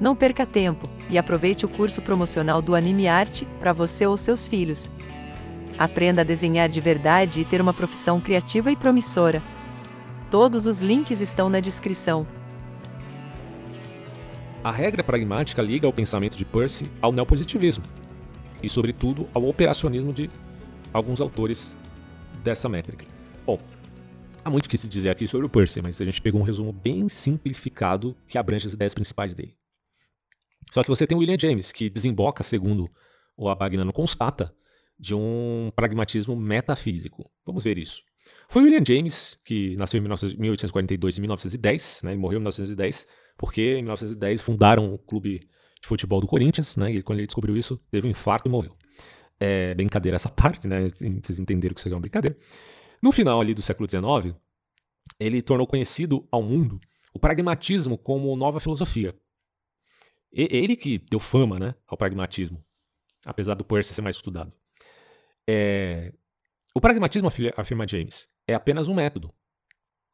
Não perca tempo e aproveite o curso promocional do Anime Arte para você ou seus filhos. Aprenda a desenhar de verdade e ter uma profissão criativa e promissora. Todos os links estão na descrição. A regra pragmática liga o pensamento de Percy ao neopositivismo e, sobretudo, ao operacionismo de alguns autores dessa métrica. Bom, há muito que se dizer aqui sobre o Percy, mas a gente pegou um resumo bem simplificado que abrange as ideias principais dele. Só que você tem o William James, que desemboca, segundo o Abagnano constata, de um pragmatismo metafísico. Vamos ver isso. Foi William James, que nasceu em 1842 e 1910, né, ele morreu em 1910, porque em 1910 fundaram o clube de futebol do Corinthians, né, e quando ele descobriu isso, teve um infarto e morreu. É brincadeira essa parte, né, vocês entenderam que isso aqui é uma brincadeira. No final ali do século XIX, ele tornou conhecido ao mundo o pragmatismo como nova filosofia. E, ele que deu fama né, ao pragmatismo, apesar do Percy ser mais estudado. É, o pragmatismo, afirma James, é apenas um método.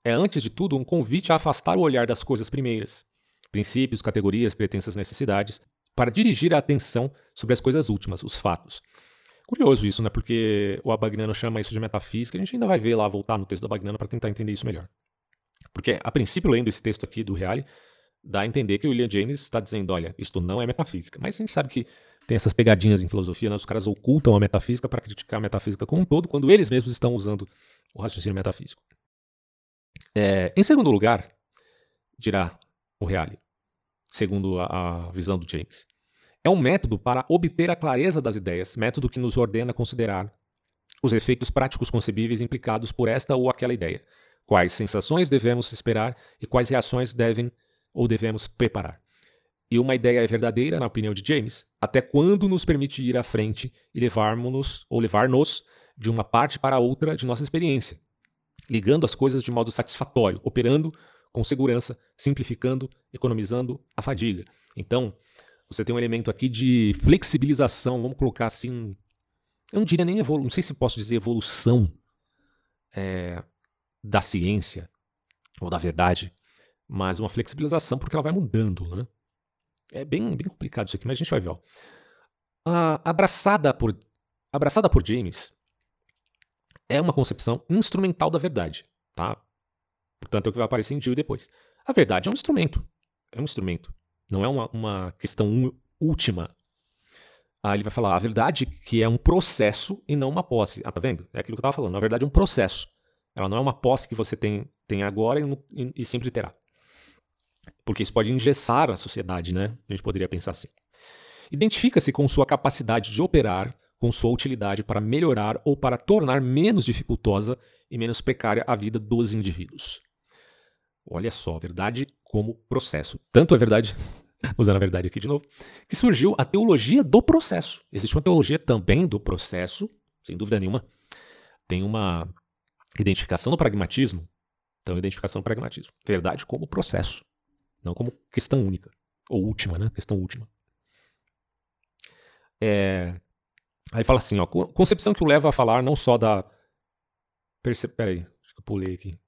É, antes de tudo, um convite a afastar o olhar das coisas primeiras, princípios, categorias, pretensas necessidades, para dirigir a atenção sobre as coisas últimas, os fatos. Curioso isso, né? Porque o Abagnano chama isso de metafísica. A gente ainda vai ver lá, voltar no texto do Abagnano para tentar entender isso melhor. Porque, a princípio, lendo esse texto aqui do Reale, dá a entender que o William James está dizendo: olha, isto não é metafísica. Mas a gente sabe que tem essas pegadinhas em filosofia, né? os caras ocultam a metafísica para criticar a metafísica como um todo, quando eles mesmos estão usando o raciocínio metafísico. É, em segundo lugar, dirá o Reale, segundo a, a visão do James, é um método para obter a clareza das ideias, método que nos ordena considerar os efeitos práticos concebíveis implicados por esta ou aquela ideia, quais sensações devemos esperar e quais reações devem ou devemos preparar. E uma ideia é verdadeira, na opinião de James, até quando nos permite ir à frente e levarmos-nos ou levar-nos de uma parte para outra de nossa experiência, ligando as coisas de modo satisfatório, operando com segurança, simplificando, economizando a fadiga. Então, você tem um elemento aqui de flexibilização, vamos colocar assim, eu não diria nem evolução, não sei se posso dizer evolução é, da ciência ou da verdade, mas uma flexibilização porque ela vai mudando, né? É bem, bem complicado isso aqui, mas a gente vai ver. Abraçada, por, abraçada por James é uma concepção instrumental da verdade. Tá? Portanto, é o que vai aparecer em Dio depois. A verdade é um instrumento. É um instrumento. Não é uma, uma questão última. Aí ele vai falar a verdade que é um processo e não uma posse. Ah, tá vendo? É aquilo que eu estava falando. Na verdade, é um processo. Ela não é uma posse que você tem, tem agora e, e, e sempre terá. Porque isso pode engessar a sociedade, né? A gente poderia pensar assim. Identifica-se com sua capacidade de operar, com sua utilidade para melhorar ou para tornar menos dificultosa e menos precária a vida dos indivíduos. Olha só, verdade como processo. Tanto é verdade, usando a verdade aqui de novo, que surgiu a teologia do processo. Existe uma teologia também do processo, sem dúvida nenhuma. Tem uma identificação do pragmatismo. Então, identificação do pragmatismo. Verdade como processo. Não como questão única. Ou última, né? Questão última. É... Aí fala assim, ó, concepção que o leva a falar não só da. Perce... Peraí, acho que eu pulei aqui.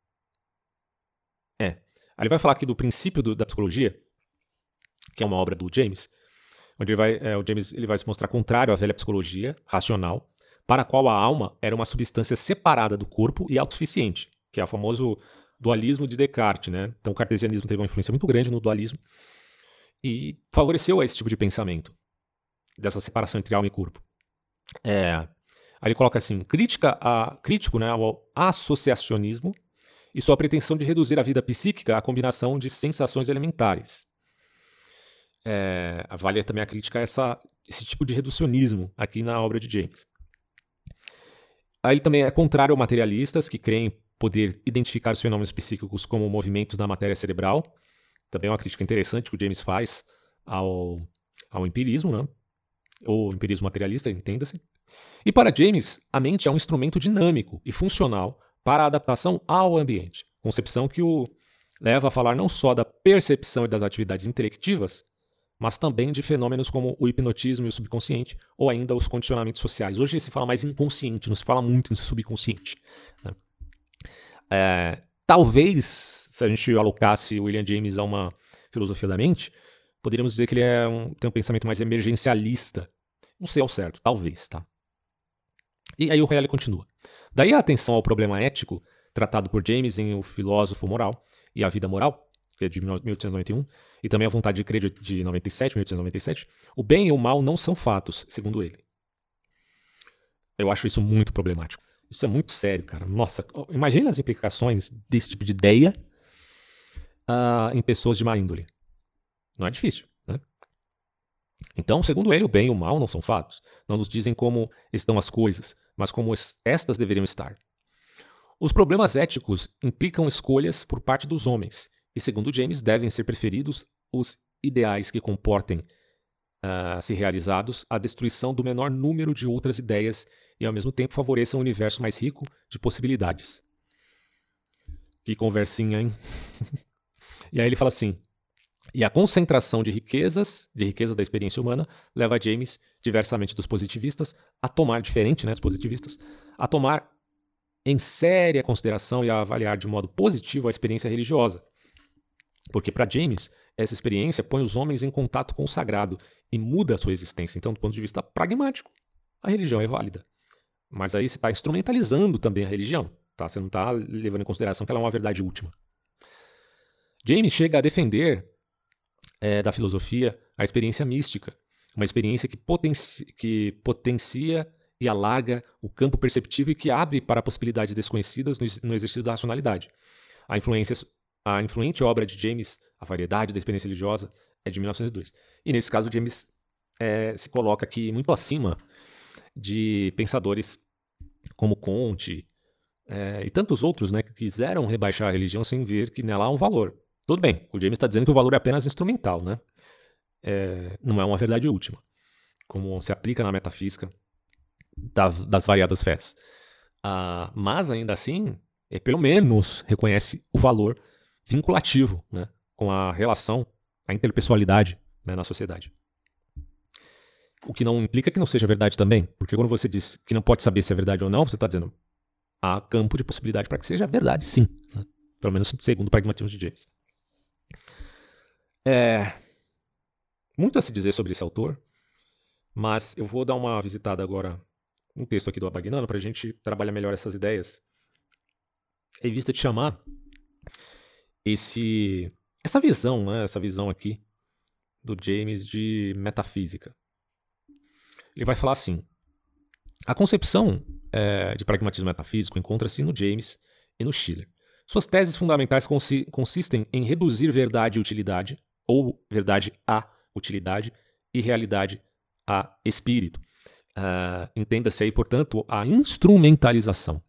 É. Ele vai falar aqui do princípio do, da psicologia, que é uma obra do James, onde ele vai, é, o James ele vai se mostrar contrário à velha psicologia racional, para a qual a alma era uma substância separada do corpo e autossuficiente, que é o famoso dualismo de Descartes, né? Então o cartesianismo teve uma influência muito grande no dualismo e favoreceu esse tipo de pensamento, dessa separação entre alma e corpo. É, aí ele coloca assim, crítica a, crítico né, ao associacionismo e sua pretensão de reduzir a vida psíquica à combinação de sensações elementares. é, vale também a crítica a essa, esse tipo de reducionismo aqui na obra de James. Aí ele também é contrário a materialistas que creem poder identificar os fenômenos psíquicos como movimentos da matéria cerebral. Também é uma crítica interessante que o James faz ao, ao empirismo, né? ou empirismo materialista, entenda-se. E para James, a mente é um instrumento dinâmico e funcional para a adaptação ao ambiente, concepção que o leva a falar não só da percepção e das atividades intelectivas, mas também de fenômenos como o hipnotismo e o subconsciente, ou ainda os condicionamentos sociais. Hoje se fala mais inconsciente, não se fala muito em subconsciente. Né? É, talvez, se a gente alocasse William James a uma filosofia da mente, poderíamos dizer que ele é um, tem um pensamento mais emergencialista. Não sei ao certo, talvez, tá? E aí o Reale continua. Daí a atenção ao problema ético, tratado por James em O Filósofo Moral e a Vida Moral, que é de 1891, e também a vontade de crer de 97, 1897, o bem e o mal não são fatos, segundo ele. Eu acho isso muito problemático. Isso é muito sério, cara. Nossa, imagine as implicações desse tipo de ideia uh, em pessoas de má índole. Não é difícil? Então, segundo ele, o bem e o mal não são fatos. Não nos dizem como estão as coisas, mas como estas deveriam estar. Os problemas éticos implicam escolhas por parte dos homens, e, segundo James, devem ser preferidos os ideais que comportem, uh, se realizados, a destruição do menor número de outras ideias e, ao mesmo tempo, favoreçam um universo mais rico de possibilidades. Que conversinha, hein? e aí ele fala assim: e a concentração de riquezas, de riqueza da experiência humana, leva James, diversamente dos positivistas, a tomar, diferente né, dos positivistas, a tomar em séria consideração e a avaliar de modo positivo a experiência religiosa, porque para James, essa experiência põe os homens em contato com o sagrado e muda a sua existência. Então, do ponto de vista pragmático, a religião é válida. Mas aí você está instrumentalizando também a religião. Tá? Você não está levando em consideração que ela é uma verdade última. James chega a defender é, da filosofia a experiência mística, uma experiência que, potencia, que potencia e alarga o campo perceptivo e que abre para possibilidades desconhecidas no, exercício da racionalidade. A influência a influente obra de James, A Variedade da Experiência Religiosa, é de 1902. E nesse caso, James é, se coloca aqui muito acima de pensadores como Conte é, e tantos outros né, que quiseram rebaixar a religião sem ver que nela há um valor. Tudo bem, o James está dizendo que o valor é apenas instrumental, né? É, não é uma verdade última, como se aplica na metafísica das, das variadas fés. Ah, mas ainda assim, é, pelo menos reconhece o valor vinculativo né, com a relação, a interpessoalidade né, na sociedade. O que não implica que não seja verdade também, porque quando você diz que não pode saber se é verdade ou não, você está dizendo há campo de possibilidade para que seja verdade, sim. Né? Pelo menos segundo o pragmatismo de James. É, muito a se dizer sobre esse autor, mas eu vou dar uma visitada agora um texto aqui do Abagnano para a gente trabalhar melhor essas ideias. Em vista de chamar esse essa visão, né, essa visão aqui do James de metafísica. Ele vai falar assim: a concepção é, de pragmatismo metafísico encontra-se no James e no Schiller. Suas teses fundamentais consi consistem em reduzir verdade e utilidade, ou verdade a utilidade, e realidade a espírito. Uh, Entenda-se aí, portanto, a instrumentalização.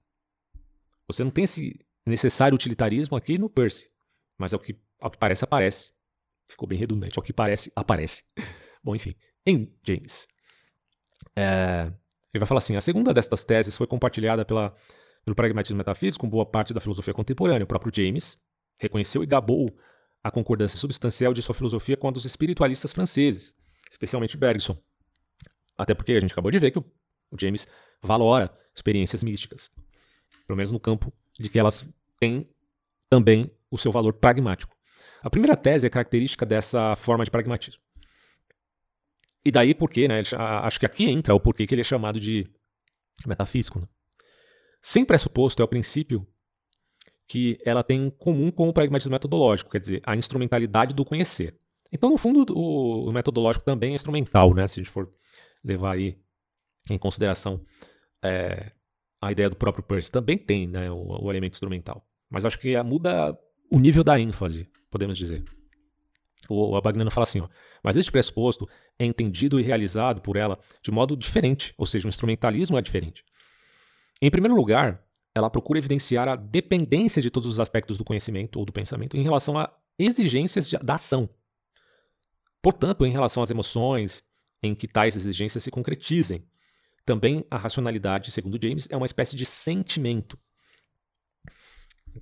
Você não tem esse necessário utilitarismo aqui no Percy. Mas ao que, ao que parece, aparece. Ficou bem redundante. Ao que parece, aparece. Bom, enfim. Em James. É, ele vai falar assim: a segunda destas teses foi compartilhada pela, pelo pragmatismo metafísico com boa parte da filosofia contemporânea. O próprio James reconheceu e gabou a concordância substancial de sua filosofia com a dos espiritualistas franceses, especialmente Bergson. Até porque a gente acabou de ver que o, James valora experiências místicas, pelo menos no campo de que elas têm também o seu valor pragmático. A primeira tese é característica dessa forma de pragmatismo. E daí porque, né, acho que aqui entra o porquê que ele é chamado de metafísico. Né? Sem pressuposto é o princípio que ela tem em comum com o pragmatismo metodológico, quer dizer, a instrumentalidade do conhecer. Então, no fundo, o, metodológico também é instrumental, né, se a gente for levar aí em consideração é, a ideia do próprio Peirce. Também tem né, o, o elemento instrumental. Mas acho que muda o nível da ênfase, podemos dizer. O Abagnano fala assim, ó, mas este pressuposto é entendido e realizado por ela de modo diferente, ou seja, o instrumentalismo é diferente. Em primeiro lugar, ela procura evidenciar a dependência de todos os aspectos do conhecimento ou do pensamento em relação a exigências de, da ação. Portanto, em relação às emoções, em que tais exigências se concretizem. Também a racionalidade, segundo James, é uma espécie de sentimento.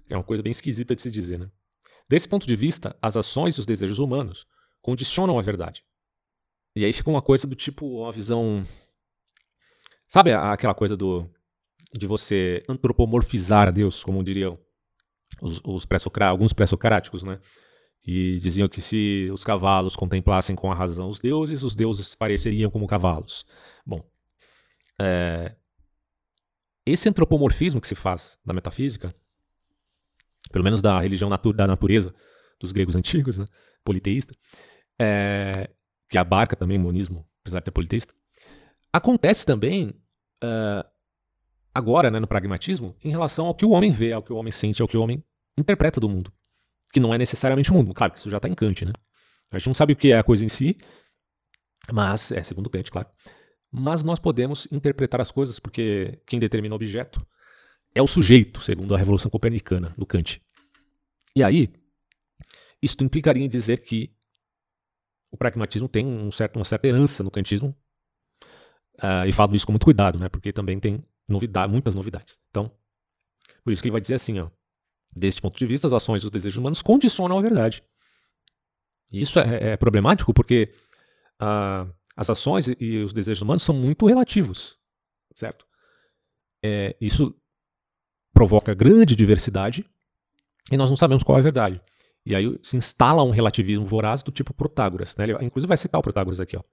É uma coisa bem esquisita de se dizer, né? Desse ponto de vista, as ações e os desejos humanos condicionam a verdade. E aí fica uma coisa do tipo, uma visão. Sabe aquela coisa do de você antropomorfizar a Deus, como diriam os, os pré alguns pré-socráticos, né? E diziam que se os cavalos contemplassem com a razão os deuses, os deuses pareceriam como cavalos. Bom, é, esse antropomorfismo que se faz da metafísica, pelo menos da religião natu da natureza dos gregos antigos, né, politeísta, é, que abarca também o monismo, apesar de ser politeísta, acontece também é, agora, né, no pragmatismo, em relação ao que o homem vê, ao que o homem sente, ao que o homem interpreta do mundo. Que não é necessariamente o mundo. Claro que isso já está em Kant, né? A gente não sabe o que é a coisa em si, mas, é segundo Kant, claro. Mas nós podemos interpretar as coisas porque quem determina o objeto é o sujeito, segundo a Revolução Copernicana, do Kant. E aí, isto implicaria em dizer que o pragmatismo tem um certo, uma certa herança no kantismo, uh, e falo isso com muito cuidado, né, porque também tem novidade, muitas novidades. Então, por isso que ele vai dizer assim, ó, deste ponto de vista, as ações e os desejos humanos condicionam a verdade. E isso é, é problemático porque uh, as ações e os desejos humanos são muito relativos, certo? É, isso provoca grande diversidade e nós não sabemos qual é a verdade. E aí se instala um relativismo voraz do tipo Protágoras. Né? Ele, inclusive vai citar o Protágoras aqui, ó.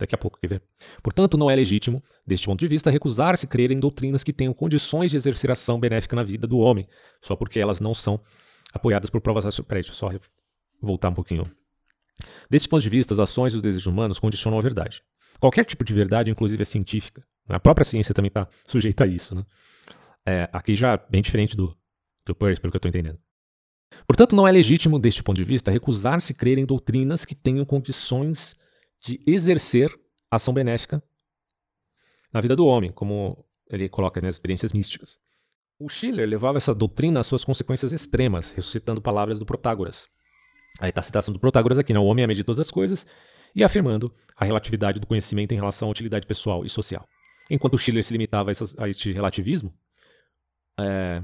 Daqui a pouco, quer ver? Portanto, não é legítimo, deste ponto de vista, recusar-se crer em doutrinas que tenham condições de exercer ação benéfica na vida do homem, só porque elas não são apoiadas por provas racionais. Peraí, deixa eu só voltar um pouquinho. Deste ponto de vista, as ações e os desejos humanos condicionam a verdade. Qualquer tipo de verdade, inclusive, é científica. A própria ciência também está sujeita a isso. Né? É, aqui já bem diferente do, do Peirce, pelo que eu estou entendendo. Portanto, não é legítimo, deste ponto de vista, recusar-se crer em doutrinas que tenham condições de exercer ação benéfica na vida do homem, como ele coloca nas experiências místicas. O Schiller levava essa doutrina às suas consequências extremas, ressuscitando palavras do Protágoras. Aí está a citação do Protágoras aqui, né? o homem é a medida de todas as coisas, e afirmando a relatividade do conhecimento em relação à utilidade pessoal e social. Enquanto Schiller se limitava a, essas, a este relativismo, é,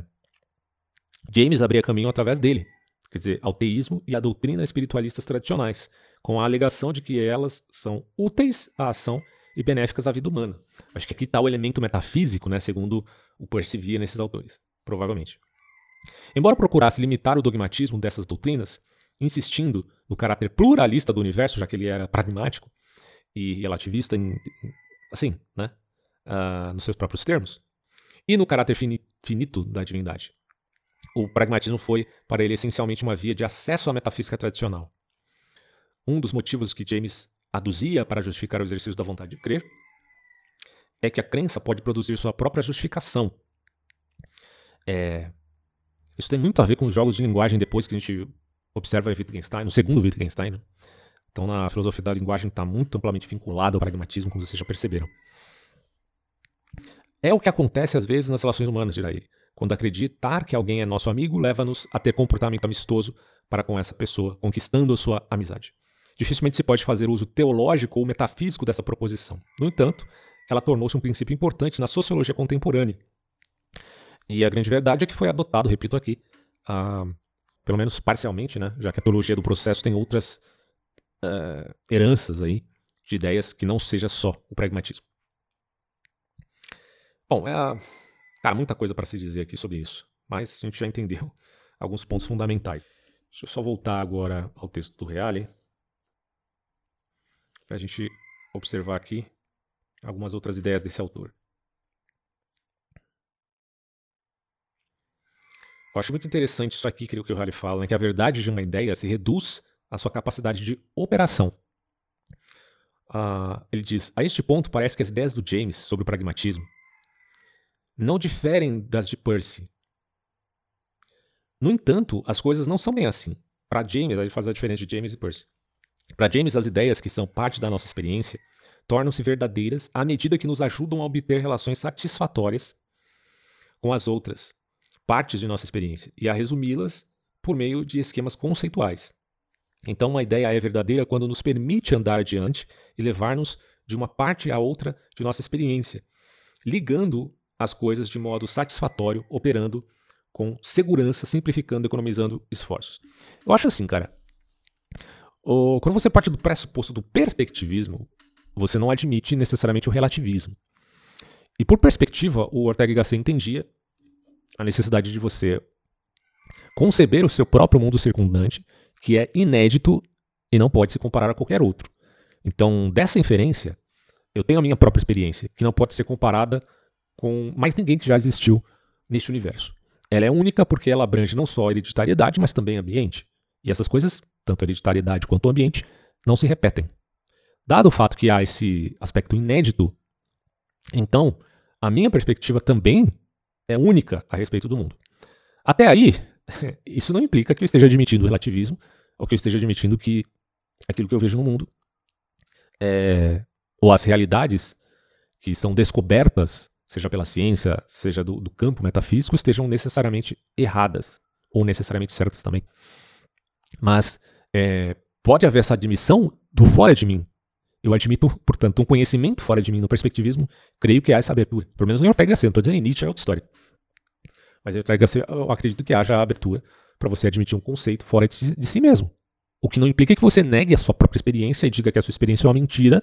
James abria caminho através dele, quer dizer, ao teísmo e à doutrina espiritualistas tradicionais, com a alegação de que elas são úteis à ação e benéficas à vida humana. Acho que aqui está o elemento metafísico, né, segundo o Percy via nesses autores, provavelmente. Embora procurasse limitar o dogmatismo dessas doutrinas, insistindo no caráter pluralista do universo, já que ele era pragmático e relativista, em, assim, né, uh, nos seus próprios termos, e no caráter finito da divindade. O pragmatismo foi, para ele, essencialmente uma via de acesso à metafísica tradicional, um dos motivos que James aduzia para justificar o exercício da vontade de crer é que a crença pode produzir sua própria justificação. É, isso tem muito a ver com os jogos de linguagem depois que a gente observa Wittgenstein, no segundo Wittgenstein. Né? Então, na filosofia da linguagem está muito amplamente vinculado ao pragmatismo, como vocês já perceberam. É o que acontece às vezes nas relações humanas, dirá ele. Quando acreditar que alguém é nosso amigo leva-nos a ter comportamento amistoso para com essa pessoa, conquistando a sua amizade dificilmente se pode fazer uso teológico ou metafísico dessa proposição. No entanto, ela tornou-se um princípio importante na sociologia contemporânea. E a grande verdade é que foi adotado, repito aqui, uh, pelo menos parcialmente, né, já que a teologia do processo tem outras uh, heranças aí de ideias que não seja só o pragmatismo. Bom, é, cara, muita coisa para se dizer aqui sobre isso, mas a gente já entendeu alguns pontos fundamentais. Deixa eu só voltar agora ao texto do Reale para a gente observar aqui algumas outras ideias desse autor. Eu acho muito interessante isso aqui que o Halley fala, né, que a verdade de uma ideia se reduz à sua capacidade de operação. Uh, ele diz: A este ponto, parece que as ideias do James sobre o pragmatismo não diferem das de Percy. No entanto, as coisas não são bem assim. Para James, ele faz a diferença de James e Percy. Para James, as ideias que são parte da nossa experiência tornam-se verdadeiras à medida que nos ajudam a obter relações satisfatórias com as outras partes de nossa experiência e a resumi-las por meio de esquemas conceituais. Então, uma ideia é verdadeira quando nos permite andar adiante e levar-nos de uma parte a outra de nossa experiência, ligando as coisas de modo satisfatório, operando com segurança, simplificando, economizando esforços. Eu acho assim, cara. O, quando você parte do pressuposto do perspectivismo, você não admite necessariamente o relativismo. E por perspectiva, o Ortega y Gasset entendia a necessidade de você conceber o seu próprio mundo circundante, que é inédito e não pode se comparar a qualquer outro. Então, dessa inferência, eu tenho a minha própria experiência, que não pode ser comparada com mais ninguém que já existiu neste universo. Ela é única porque ela abrange não só hereditariedade, mas também ambiente. E essas coisas, tanto hereditariedade quanto ambiente, não se repetem. Dado o fato que há esse aspecto inédito, então a minha perspectiva também é única a respeito do mundo. Até aí, isso não implica que eu esteja admitindo o relativismo, ou que eu esteja admitindo que aquilo que eu vejo no mundo, é, ou as realidades que são descobertas, seja pela ciência, seja do, do campo metafísico, estejam necessariamente erradas, ou necessariamente certas também. Mas é, pode haver essa admissão do fora de mim. Eu admito, portanto, um conhecimento fora de mim no perspectivismo, creio que há essa abertura. Pelo menos em Ortega Gasset, não estou dizendo em Nietzsche, é outra história. Mas em Ortega Gasset, eu acredito que haja abertura para você admitir um conceito fora de si, de si mesmo. O que não implica que você negue a sua própria experiência e diga que a sua experiência é uma mentira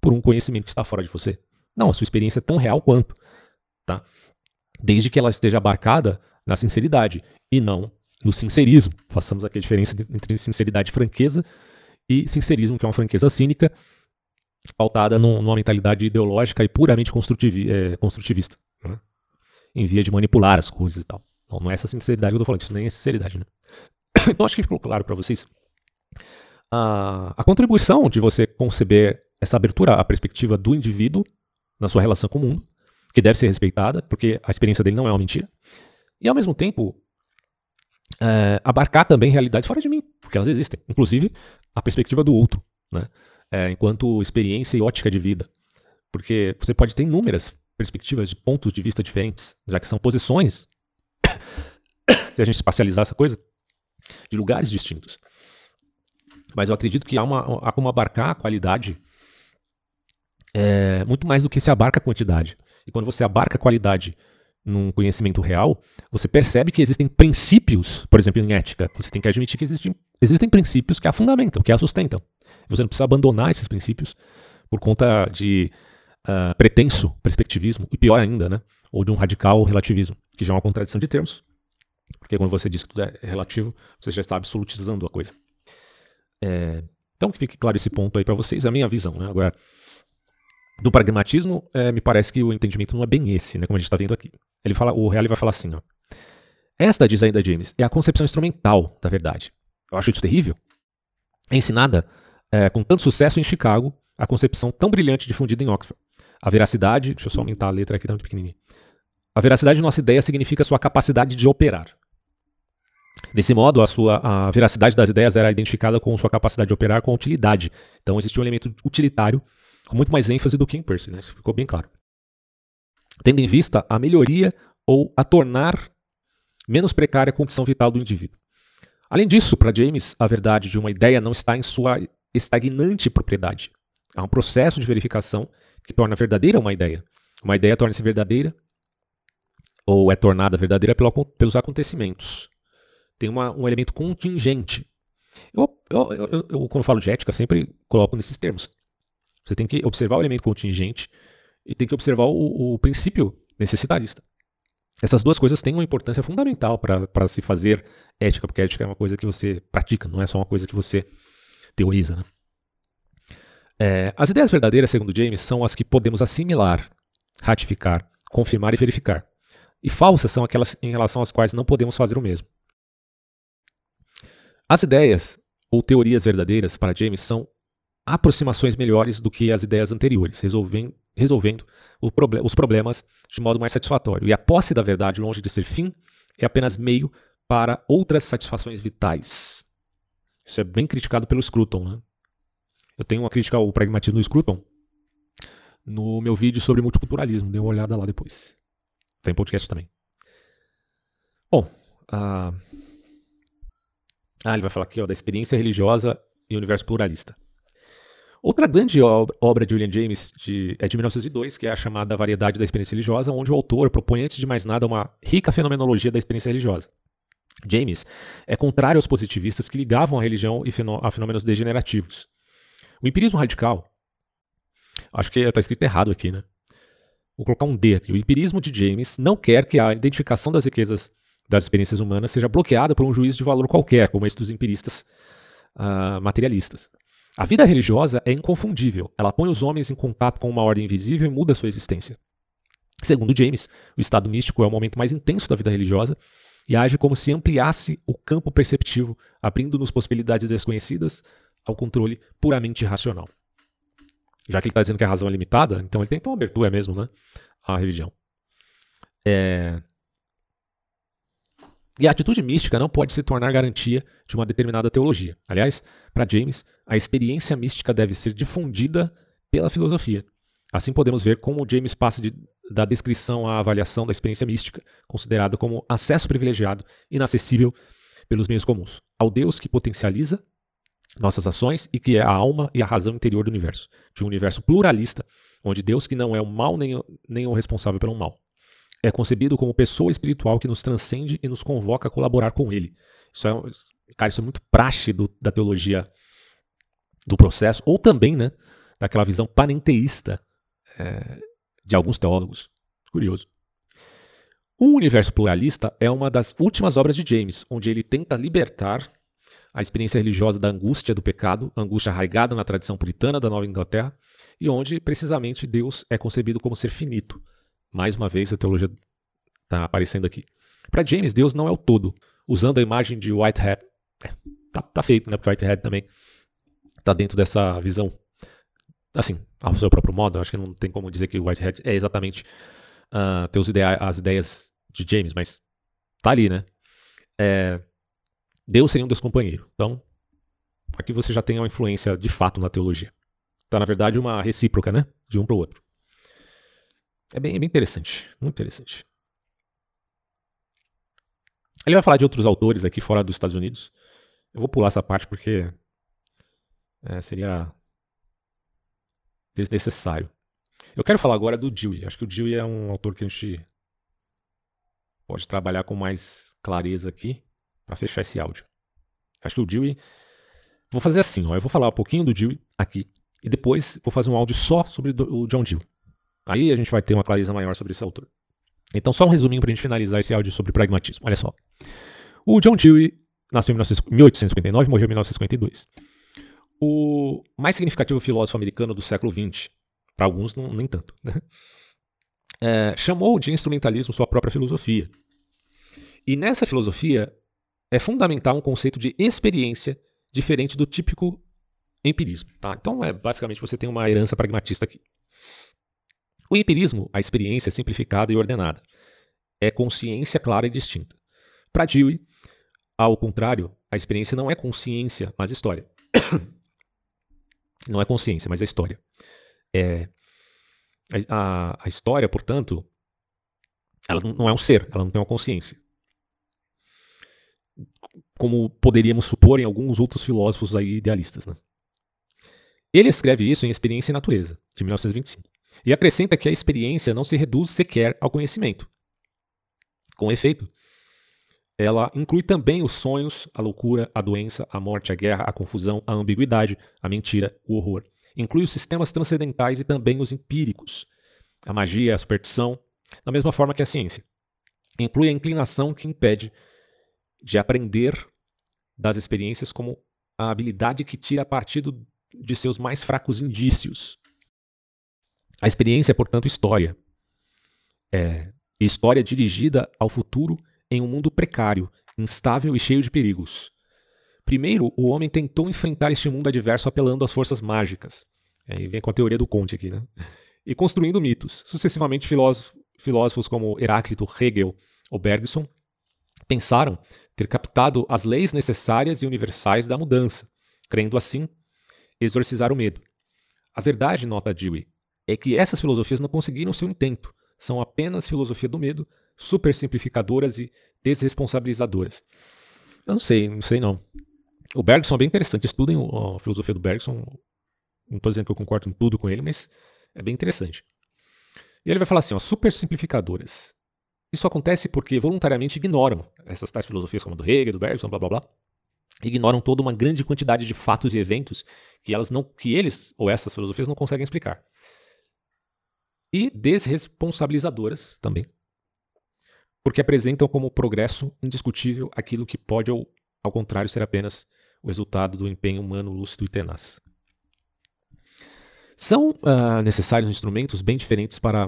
por um conhecimento que está fora de você. Não, a sua experiência é tão real quanto. Tá? Desde que ela esteja abarcada na sinceridade e não no sincerismo. Façamos aqui a diferença entre sinceridade e franqueza e sincerismo, que é uma franqueza cínica, pautada numa mentalidade ideológica e puramente construtivi é, construtivista. Né? Em via de manipular as coisas e tal. Não, não é essa sinceridade que eu tô falando, isso nem é sinceridade, né? então acho que ficou claro para vocês. A, a contribuição de você conceber essa abertura à perspectiva do indivíduo na sua relação com o mundo, que deve ser respeitada, porque a experiência dele não é uma mentira. E ao mesmo tempo, é, abarcar também realidades fora de mim, porque elas existem. Inclusive, a perspectiva do outro, né? É, enquanto experiência e ótica de vida. Porque você pode ter inúmeras perspectivas de pontos de vista diferentes, já que são posições se a gente espacializar essa coisa, de lugares distintos. Mas eu acredito que há, uma, há como abarcar a qualidade é, muito mais do que se abarca a quantidade. E quando você abarca a qualidade num conhecimento real, você percebe que existem princípios, por exemplo, em ética, você tem que admitir que existem, existem princípios que a fundamentam, que a sustentam. Você não precisa abandonar esses princípios por conta de uh, pretenso perspectivismo, e pior ainda, né? ou de um radical relativismo, que já é uma contradição de termos, porque quando você diz que tudo é relativo, você já está absolutizando a coisa. É, então, que fique claro esse ponto aí para vocês, é a minha visão. Né? Agora, do pragmatismo, é, me parece que o entendimento não é bem esse, né, como a gente está vendo aqui. Ele fala, o Reale vai falar assim, ó. Esta, diz ainda James, é a concepção instrumental da verdade. Eu acho isso terrível. É ensinada é, com tanto sucesso em Chicago a concepção tão brilhante difundida em Oxford. A veracidade, deixa eu só aumentar a letra aqui, tá muito pequenininha. A veracidade de nossa ideia significa sua capacidade de operar. Desse modo, a, sua, a veracidade das ideias era identificada com sua capacidade de operar com utilidade. Então existia um elemento utilitário com muito mais ênfase do que em Percy, né? Isso ficou bem claro. Tendo em vista a melhoria ou a tornar menos precária a condição vital do indivíduo. Além disso, para James, a verdade de uma ideia não está em sua estagnante propriedade. Há um processo de verificação que torna verdadeira uma ideia. Uma ideia torna-se verdadeira ou é tornada verdadeira pelo, pelos acontecimentos. Tem uma, um elemento contingente. Eu, eu, eu, eu, quando falo de ética, sempre coloco nesses termos. Você tem que observar o elemento contingente e tem que observar o, o princípio necessitarista. Essas duas coisas têm uma importância fundamental para se fazer ética, porque ética é uma coisa que você pratica, não é só uma coisa que você teoriza. Né? É, as ideias verdadeiras, segundo James, são as que podemos assimilar, ratificar, confirmar e verificar. E falsas são aquelas em relação às quais não podemos fazer o mesmo. As ideias ou teorias verdadeiras para James são aproximações melhores do que as ideias anteriores, resolvendo, resolvendo proble os problemas de modo mais satisfatório. E a posse da verdade, longe de ser fim, é apenas meio para outras satisfações vitais. Isso é bem criticado pelo Scruton. Né? Eu tenho uma crítica ao pragmatismo do Scruton no meu vídeo sobre multiculturalismo. Dê uma olhada lá depois. Tem podcast também. Bom, uh... ah, ele vai falar aqui ó, da experiência religiosa e universo pluralista. Outra grande obra de William James de, é de 1902, que é a chamada Variedade da Experiência Religiosa, onde o autor propõe, antes de mais nada, uma rica fenomenologia da experiência religiosa. James é contrário aos positivistas que ligavam a religião a fenômenos degenerativos. O empirismo radical, acho que está escrito errado aqui, né? Vou colocar um D aqui. O empirismo de James não quer que a identificação das riquezas das experiências humanas seja bloqueada por um juízo de valor qualquer, como esse dos empiristas uh, materialistas. A vida religiosa é inconfundível. Ela põe os homens em contato com uma ordem invisível e muda sua existência. Segundo James, o estado místico é o momento mais intenso da vida religiosa e age como se ampliasse o campo perceptivo, abrindo-nos possibilidades desconhecidas ao controle puramente racional. Já que ele está dizendo que a razão é limitada, então ele tem uma abertura mesmo, né? À religião. É... E a atitude mística não pode se tornar garantia de uma determinada teologia. Aliás, para James, a experiência mística deve ser difundida pela filosofia. Assim podemos ver como James passa de, da descrição à avaliação da experiência mística, considerada como acesso privilegiado, inacessível pelos meios comuns, ao Deus que potencializa nossas ações e que é a alma e a razão interior do universo, de um universo pluralista, onde Deus que não é o mal nem, nem o responsável pelo mal, é concebido como pessoa espiritual que nos transcende e nos convoca a colaborar com ele. Isso é, cara, isso é muito praxe do, da teologia do processo, ou também né, daquela visão panenteísta é, de alguns teólogos. Curioso. O Universo Pluralista é uma das últimas obras de James, onde ele tenta libertar a experiência religiosa da angústia do pecado, angústia arraigada na tradição puritana da Nova Inglaterra, e onde precisamente Deus é concebido como ser finito, mais uma vez, a teologia está aparecendo aqui. Para James, Deus não é o todo. Usando a imagem de Whitehead, é, tá, tá feito, né? Porque Whitehead também está dentro dessa visão. Assim, ao seu próprio modo, acho que não tem como dizer que Whitehead é exatamente uh, ter os idea as ideias de James, mas tá ali, né? É, Deus seria um Deus companheiro. Então, aqui você já tem uma influência de fato na teologia. Tá, na verdade, uma recíproca, né? De um para o outro. É bem, é bem interessante, muito interessante. Ele vai falar de outros autores aqui fora dos Estados Unidos. Eu vou pular essa parte porque é, seria desnecessário. Eu quero falar agora do Dewey. Acho que o Dewey é um autor que a gente pode trabalhar com mais clareza aqui para fechar esse áudio. Acho que o Dewey. Vou fazer assim, ó. Eu vou falar um pouquinho do Dewey aqui e depois vou fazer um áudio só sobre o John Dewey. Aí a gente vai ter uma clareza maior sobre esse autor. Então, só um resuminho para a gente finalizar esse áudio sobre pragmatismo. Olha só. O John Dewey nasceu em 1859 e morreu em 1952. O mais significativo filósofo americano do século XX, para alguns não, nem tanto, né? é, chamou de instrumentalismo sua própria filosofia. E nessa filosofia é fundamental um conceito de experiência diferente do típico empirismo. Tá? Então, é, basicamente, você tem uma herança pragmatista aqui. O empirismo, a experiência simplificada e ordenada, é consciência clara e distinta. Para Dewey, ao contrário, a experiência não é consciência, mas história. não é consciência, mas é história. É, a, a história, portanto, ela não é um ser, ela não tem uma consciência. Como poderíamos supor em alguns outros filósofos aí idealistas. Né? Ele escreve isso em Experiência e Natureza, de 1925. E acrescenta que a experiência não se reduz sequer ao conhecimento. Com efeito, ela inclui também os sonhos, a loucura, a doença, a morte, a guerra, a confusão, a ambiguidade, a mentira, o horror. Inclui os sistemas transcendentais e também os empíricos, a magia, a superstição, da mesma forma que a ciência. Inclui a inclinação que impede de aprender das experiências como a habilidade que tira partido de seus mais fracos indícios, a experiência é, portanto, história. É, história dirigida ao futuro em um mundo precário, instável e cheio de perigos. Primeiro, o homem tentou enfrentar este mundo adverso apelando às forças mágicas. É, vem com a teoria do Conte aqui, né? E construindo mitos. Sucessivamente, filósofos como Heráclito, Hegel ou Bergson pensaram ter captado as leis necessárias e universais da mudança, crendo assim exorcizar o medo. A verdade, nota Dewey, é que essas filosofias não conseguiram seu intento. São apenas filosofia do medo, super simplificadoras e desresponsabilizadoras. Eu não sei, não sei não. O Bergson é bem interessante. Estudem a filosofia do Bergson. Não estou dizendo que eu concordo em tudo com ele, mas é bem interessante. E ele vai falar assim, ó, super simplificadoras. Isso acontece porque voluntariamente ignoram essas tais filosofias como a do Hegel, do Bergson, blá blá blá. Ignoram toda uma grande quantidade de fatos e eventos que elas não, que eles ou essas filosofias não conseguem explicar. E desresponsabilizadoras também, porque apresentam como progresso indiscutível aquilo que pode ou ao contrário ser apenas o resultado do empenho humano lúcido e tenaz. São uh, necessários instrumentos bem diferentes para.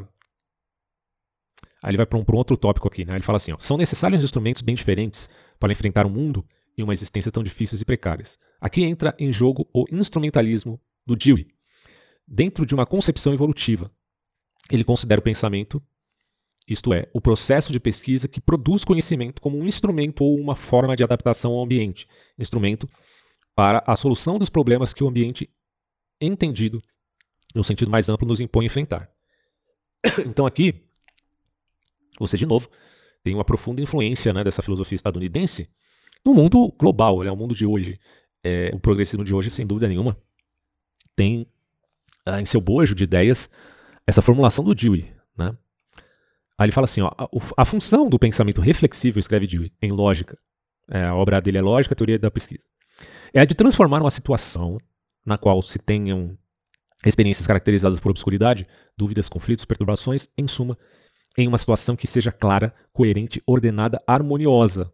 Aí ele vai para um, um, outro tópico aqui, né? Ele fala assim: ó, são necessários instrumentos bem diferentes para enfrentar um mundo e uma existência tão difíceis e precárias. Aqui entra em jogo o instrumentalismo do Dewey. Dentro de uma concepção evolutiva, ele considera o pensamento, isto é, o processo de pesquisa que produz conhecimento como um instrumento ou uma forma de adaptação ao ambiente, instrumento para a solução dos problemas que o ambiente entendido, no sentido mais amplo, nos impõe enfrentar. Então aqui, você de novo tem uma profunda influência né, dessa filosofia estadunidense no mundo global, né, o mundo de hoje. É, o progressismo de hoje, sem dúvida nenhuma, tem ah, em seu bojo de ideias essa formulação do Dewey. Né? Aí ele fala assim: ó, a, a função do pensamento reflexivo, escreve Dewey, em lógica, é, a obra dele é Lógica, a Teoria da Pesquisa, é a de transformar uma situação na qual se tenham experiências caracterizadas por obscuridade, dúvidas, conflitos, perturbações, em suma, em uma situação que seja clara, coerente, ordenada, harmoniosa.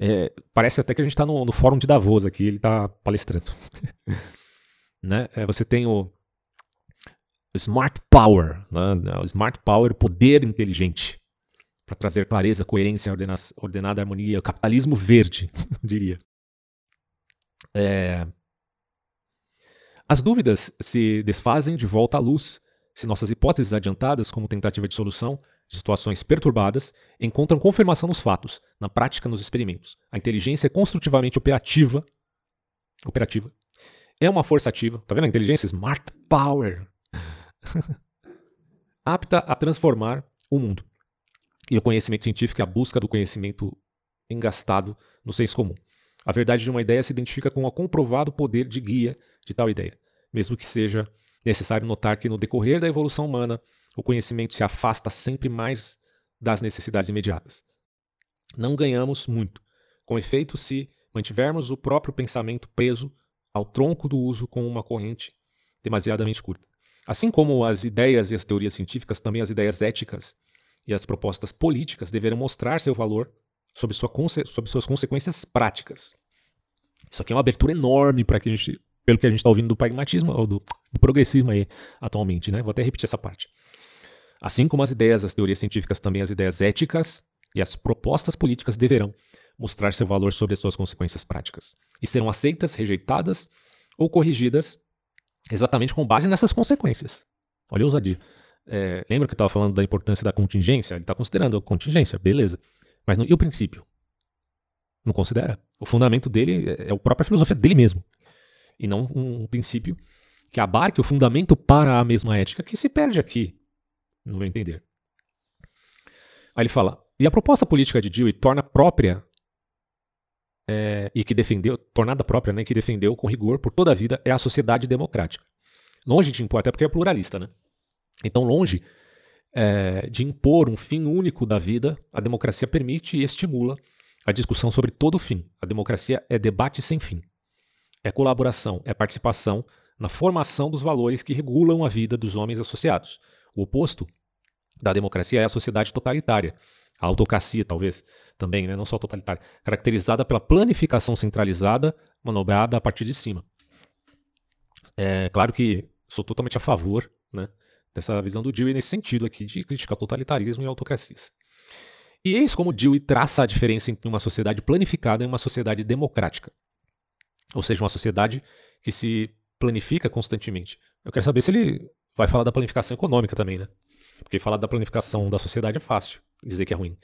É, parece até que a gente está no, no, fórum de Davos aqui, ele está palestrando. né? É, você tem o Smart Power, né? Smart Power, poder inteligente, para trazer clareza, coerência, ordena ordenada harmonia, capitalismo verde, diria. É... As dúvidas se desfazem de volta à luz se nossas hipóteses adiantadas, como tentativa de solução de situações perturbadas, encontram confirmação nos fatos, na prática, nos experimentos. A inteligência é construtivamente operativa. Operativa. É uma força ativa. Tá vendo a inteligência? Smart Power. Apta a transformar o mundo. E o conhecimento científico é a busca do conhecimento engastado no senso comum. A verdade de uma ideia se identifica com o comprovado poder de guia de tal ideia, mesmo que seja necessário notar que no decorrer da evolução humana, o conhecimento se afasta sempre mais das necessidades imediatas. Não ganhamos muito, com efeito, se mantivermos o próprio pensamento preso ao tronco do uso com uma corrente demasiadamente curta. Assim como as ideias e as teorias científicas, também as ideias éticas e as propostas políticas deverão mostrar seu valor sob, sua suas consequências práticas. Isso aqui é uma abertura enorme para que a gente, pelo que a gente está ouvindo do pragmatismo ou do, do, progressismo aí atualmente, né? Vou até repetir essa parte. Assim como as ideias, as teorias científicas, também as ideias éticas e as propostas políticas deverão mostrar seu valor sobre as suas consequências práticas e serão aceitas, rejeitadas ou corrigidas exatamente com base nessas consequências. Olha a ousadia. É, lembra que eu estava falando da importância da contingência? Ele está considerando a contingência, beleza. Mas e o princípio? Não considera. O fundamento dele é, é a própria filosofia dele mesmo. E não um princípio que abarque o fundamento para a mesma ética que se perde aqui, no meu entender. Aí ele fala: e a proposta política de Dewey torna própria é, e que defendeu, tornada própria, né, que defendeu com rigor por toda a vida, é a sociedade democrática. Longe de impor, até porque é pluralista, né? Então, longe é, de impor um fim único da vida, a democracia permite e estimula a discussão sobre todo o fim. A democracia é debate sem fim. É colaboração, é participação na formação dos valores que regulam a vida dos homens associados. O oposto da democracia é a sociedade totalitária, a autocracia, talvez, também, né? não só totalitária, caracterizada pela planificação centralizada, manobrada a partir de cima. É claro que sou totalmente a favor né, dessa visão do Dewey nesse sentido aqui, de criticar totalitarismo e autocracias. E eis como Dewey traça a diferença entre uma sociedade planificada e uma sociedade democrática. Ou seja, uma sociedade que se planifica constantemente. Eu quero saber se ele vai falar da planificação econômica também, né? Porque falar da planificação da sociedade é fácil dizer que é ruim,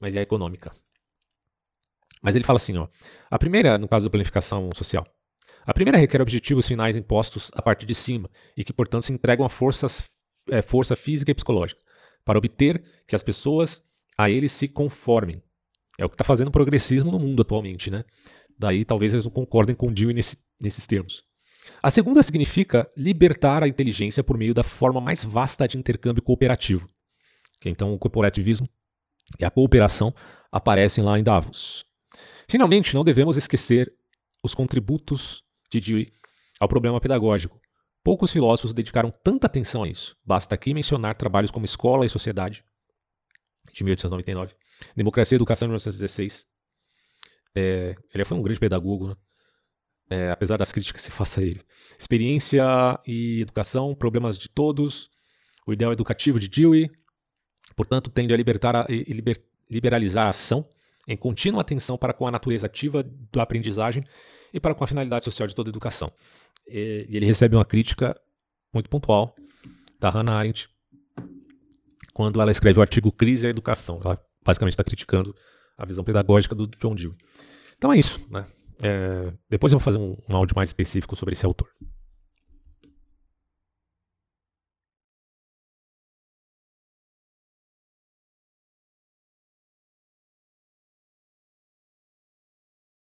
mas é econômica. Mas ele fala assim, ó. A primeira, no caso da planificação social, A primeira requer objetivos finais impostos a partir de cima e que, portanto, se entregam a forças, é, força física e psicológica para obter que as pessoas a eles se conformem. É o que está fazendo o progressismo no mundo atualmente, né? Daí talvez eles não concordem com o Dewey nesse, nesses termos. A segunda significa libertar a inteligência por meio da forma mais vasta de intercâmbio cooperativo. Então, o corporativismo e a cooperação aparecem lá em Davos. Finalmente, não devemos esquecer os contributos de Dewey ao problema pedagógico. Poucos filósofos dedicaram tanta atenção a isso. Basta aqui mencionar trabalhos como Escola e Sociedade, de 1899, Democracia e Educação, de 1916. É, ele foi um grande pedagogo, né? é, apesar das críticas que se faça a ele. Experiência e Educação, Problemas de Todos, o Ideal Educativo de Dewey, portanto, tende a, libertar a liber, liberalizar a ação em contínua atenção para com a natureza ativa da aprendizagem e para com a finalidade social de toda a educação. E, e ele recebe uma crítica muito pontual da Hannah Arendt quando ela escreve o artigo Crise e Educação. Ela basicamente está criticando a visão pedagógica do John Dewey. Então é isso. Né? É, depois eu vou fazer um, um áudio mais específico sobre esse autor.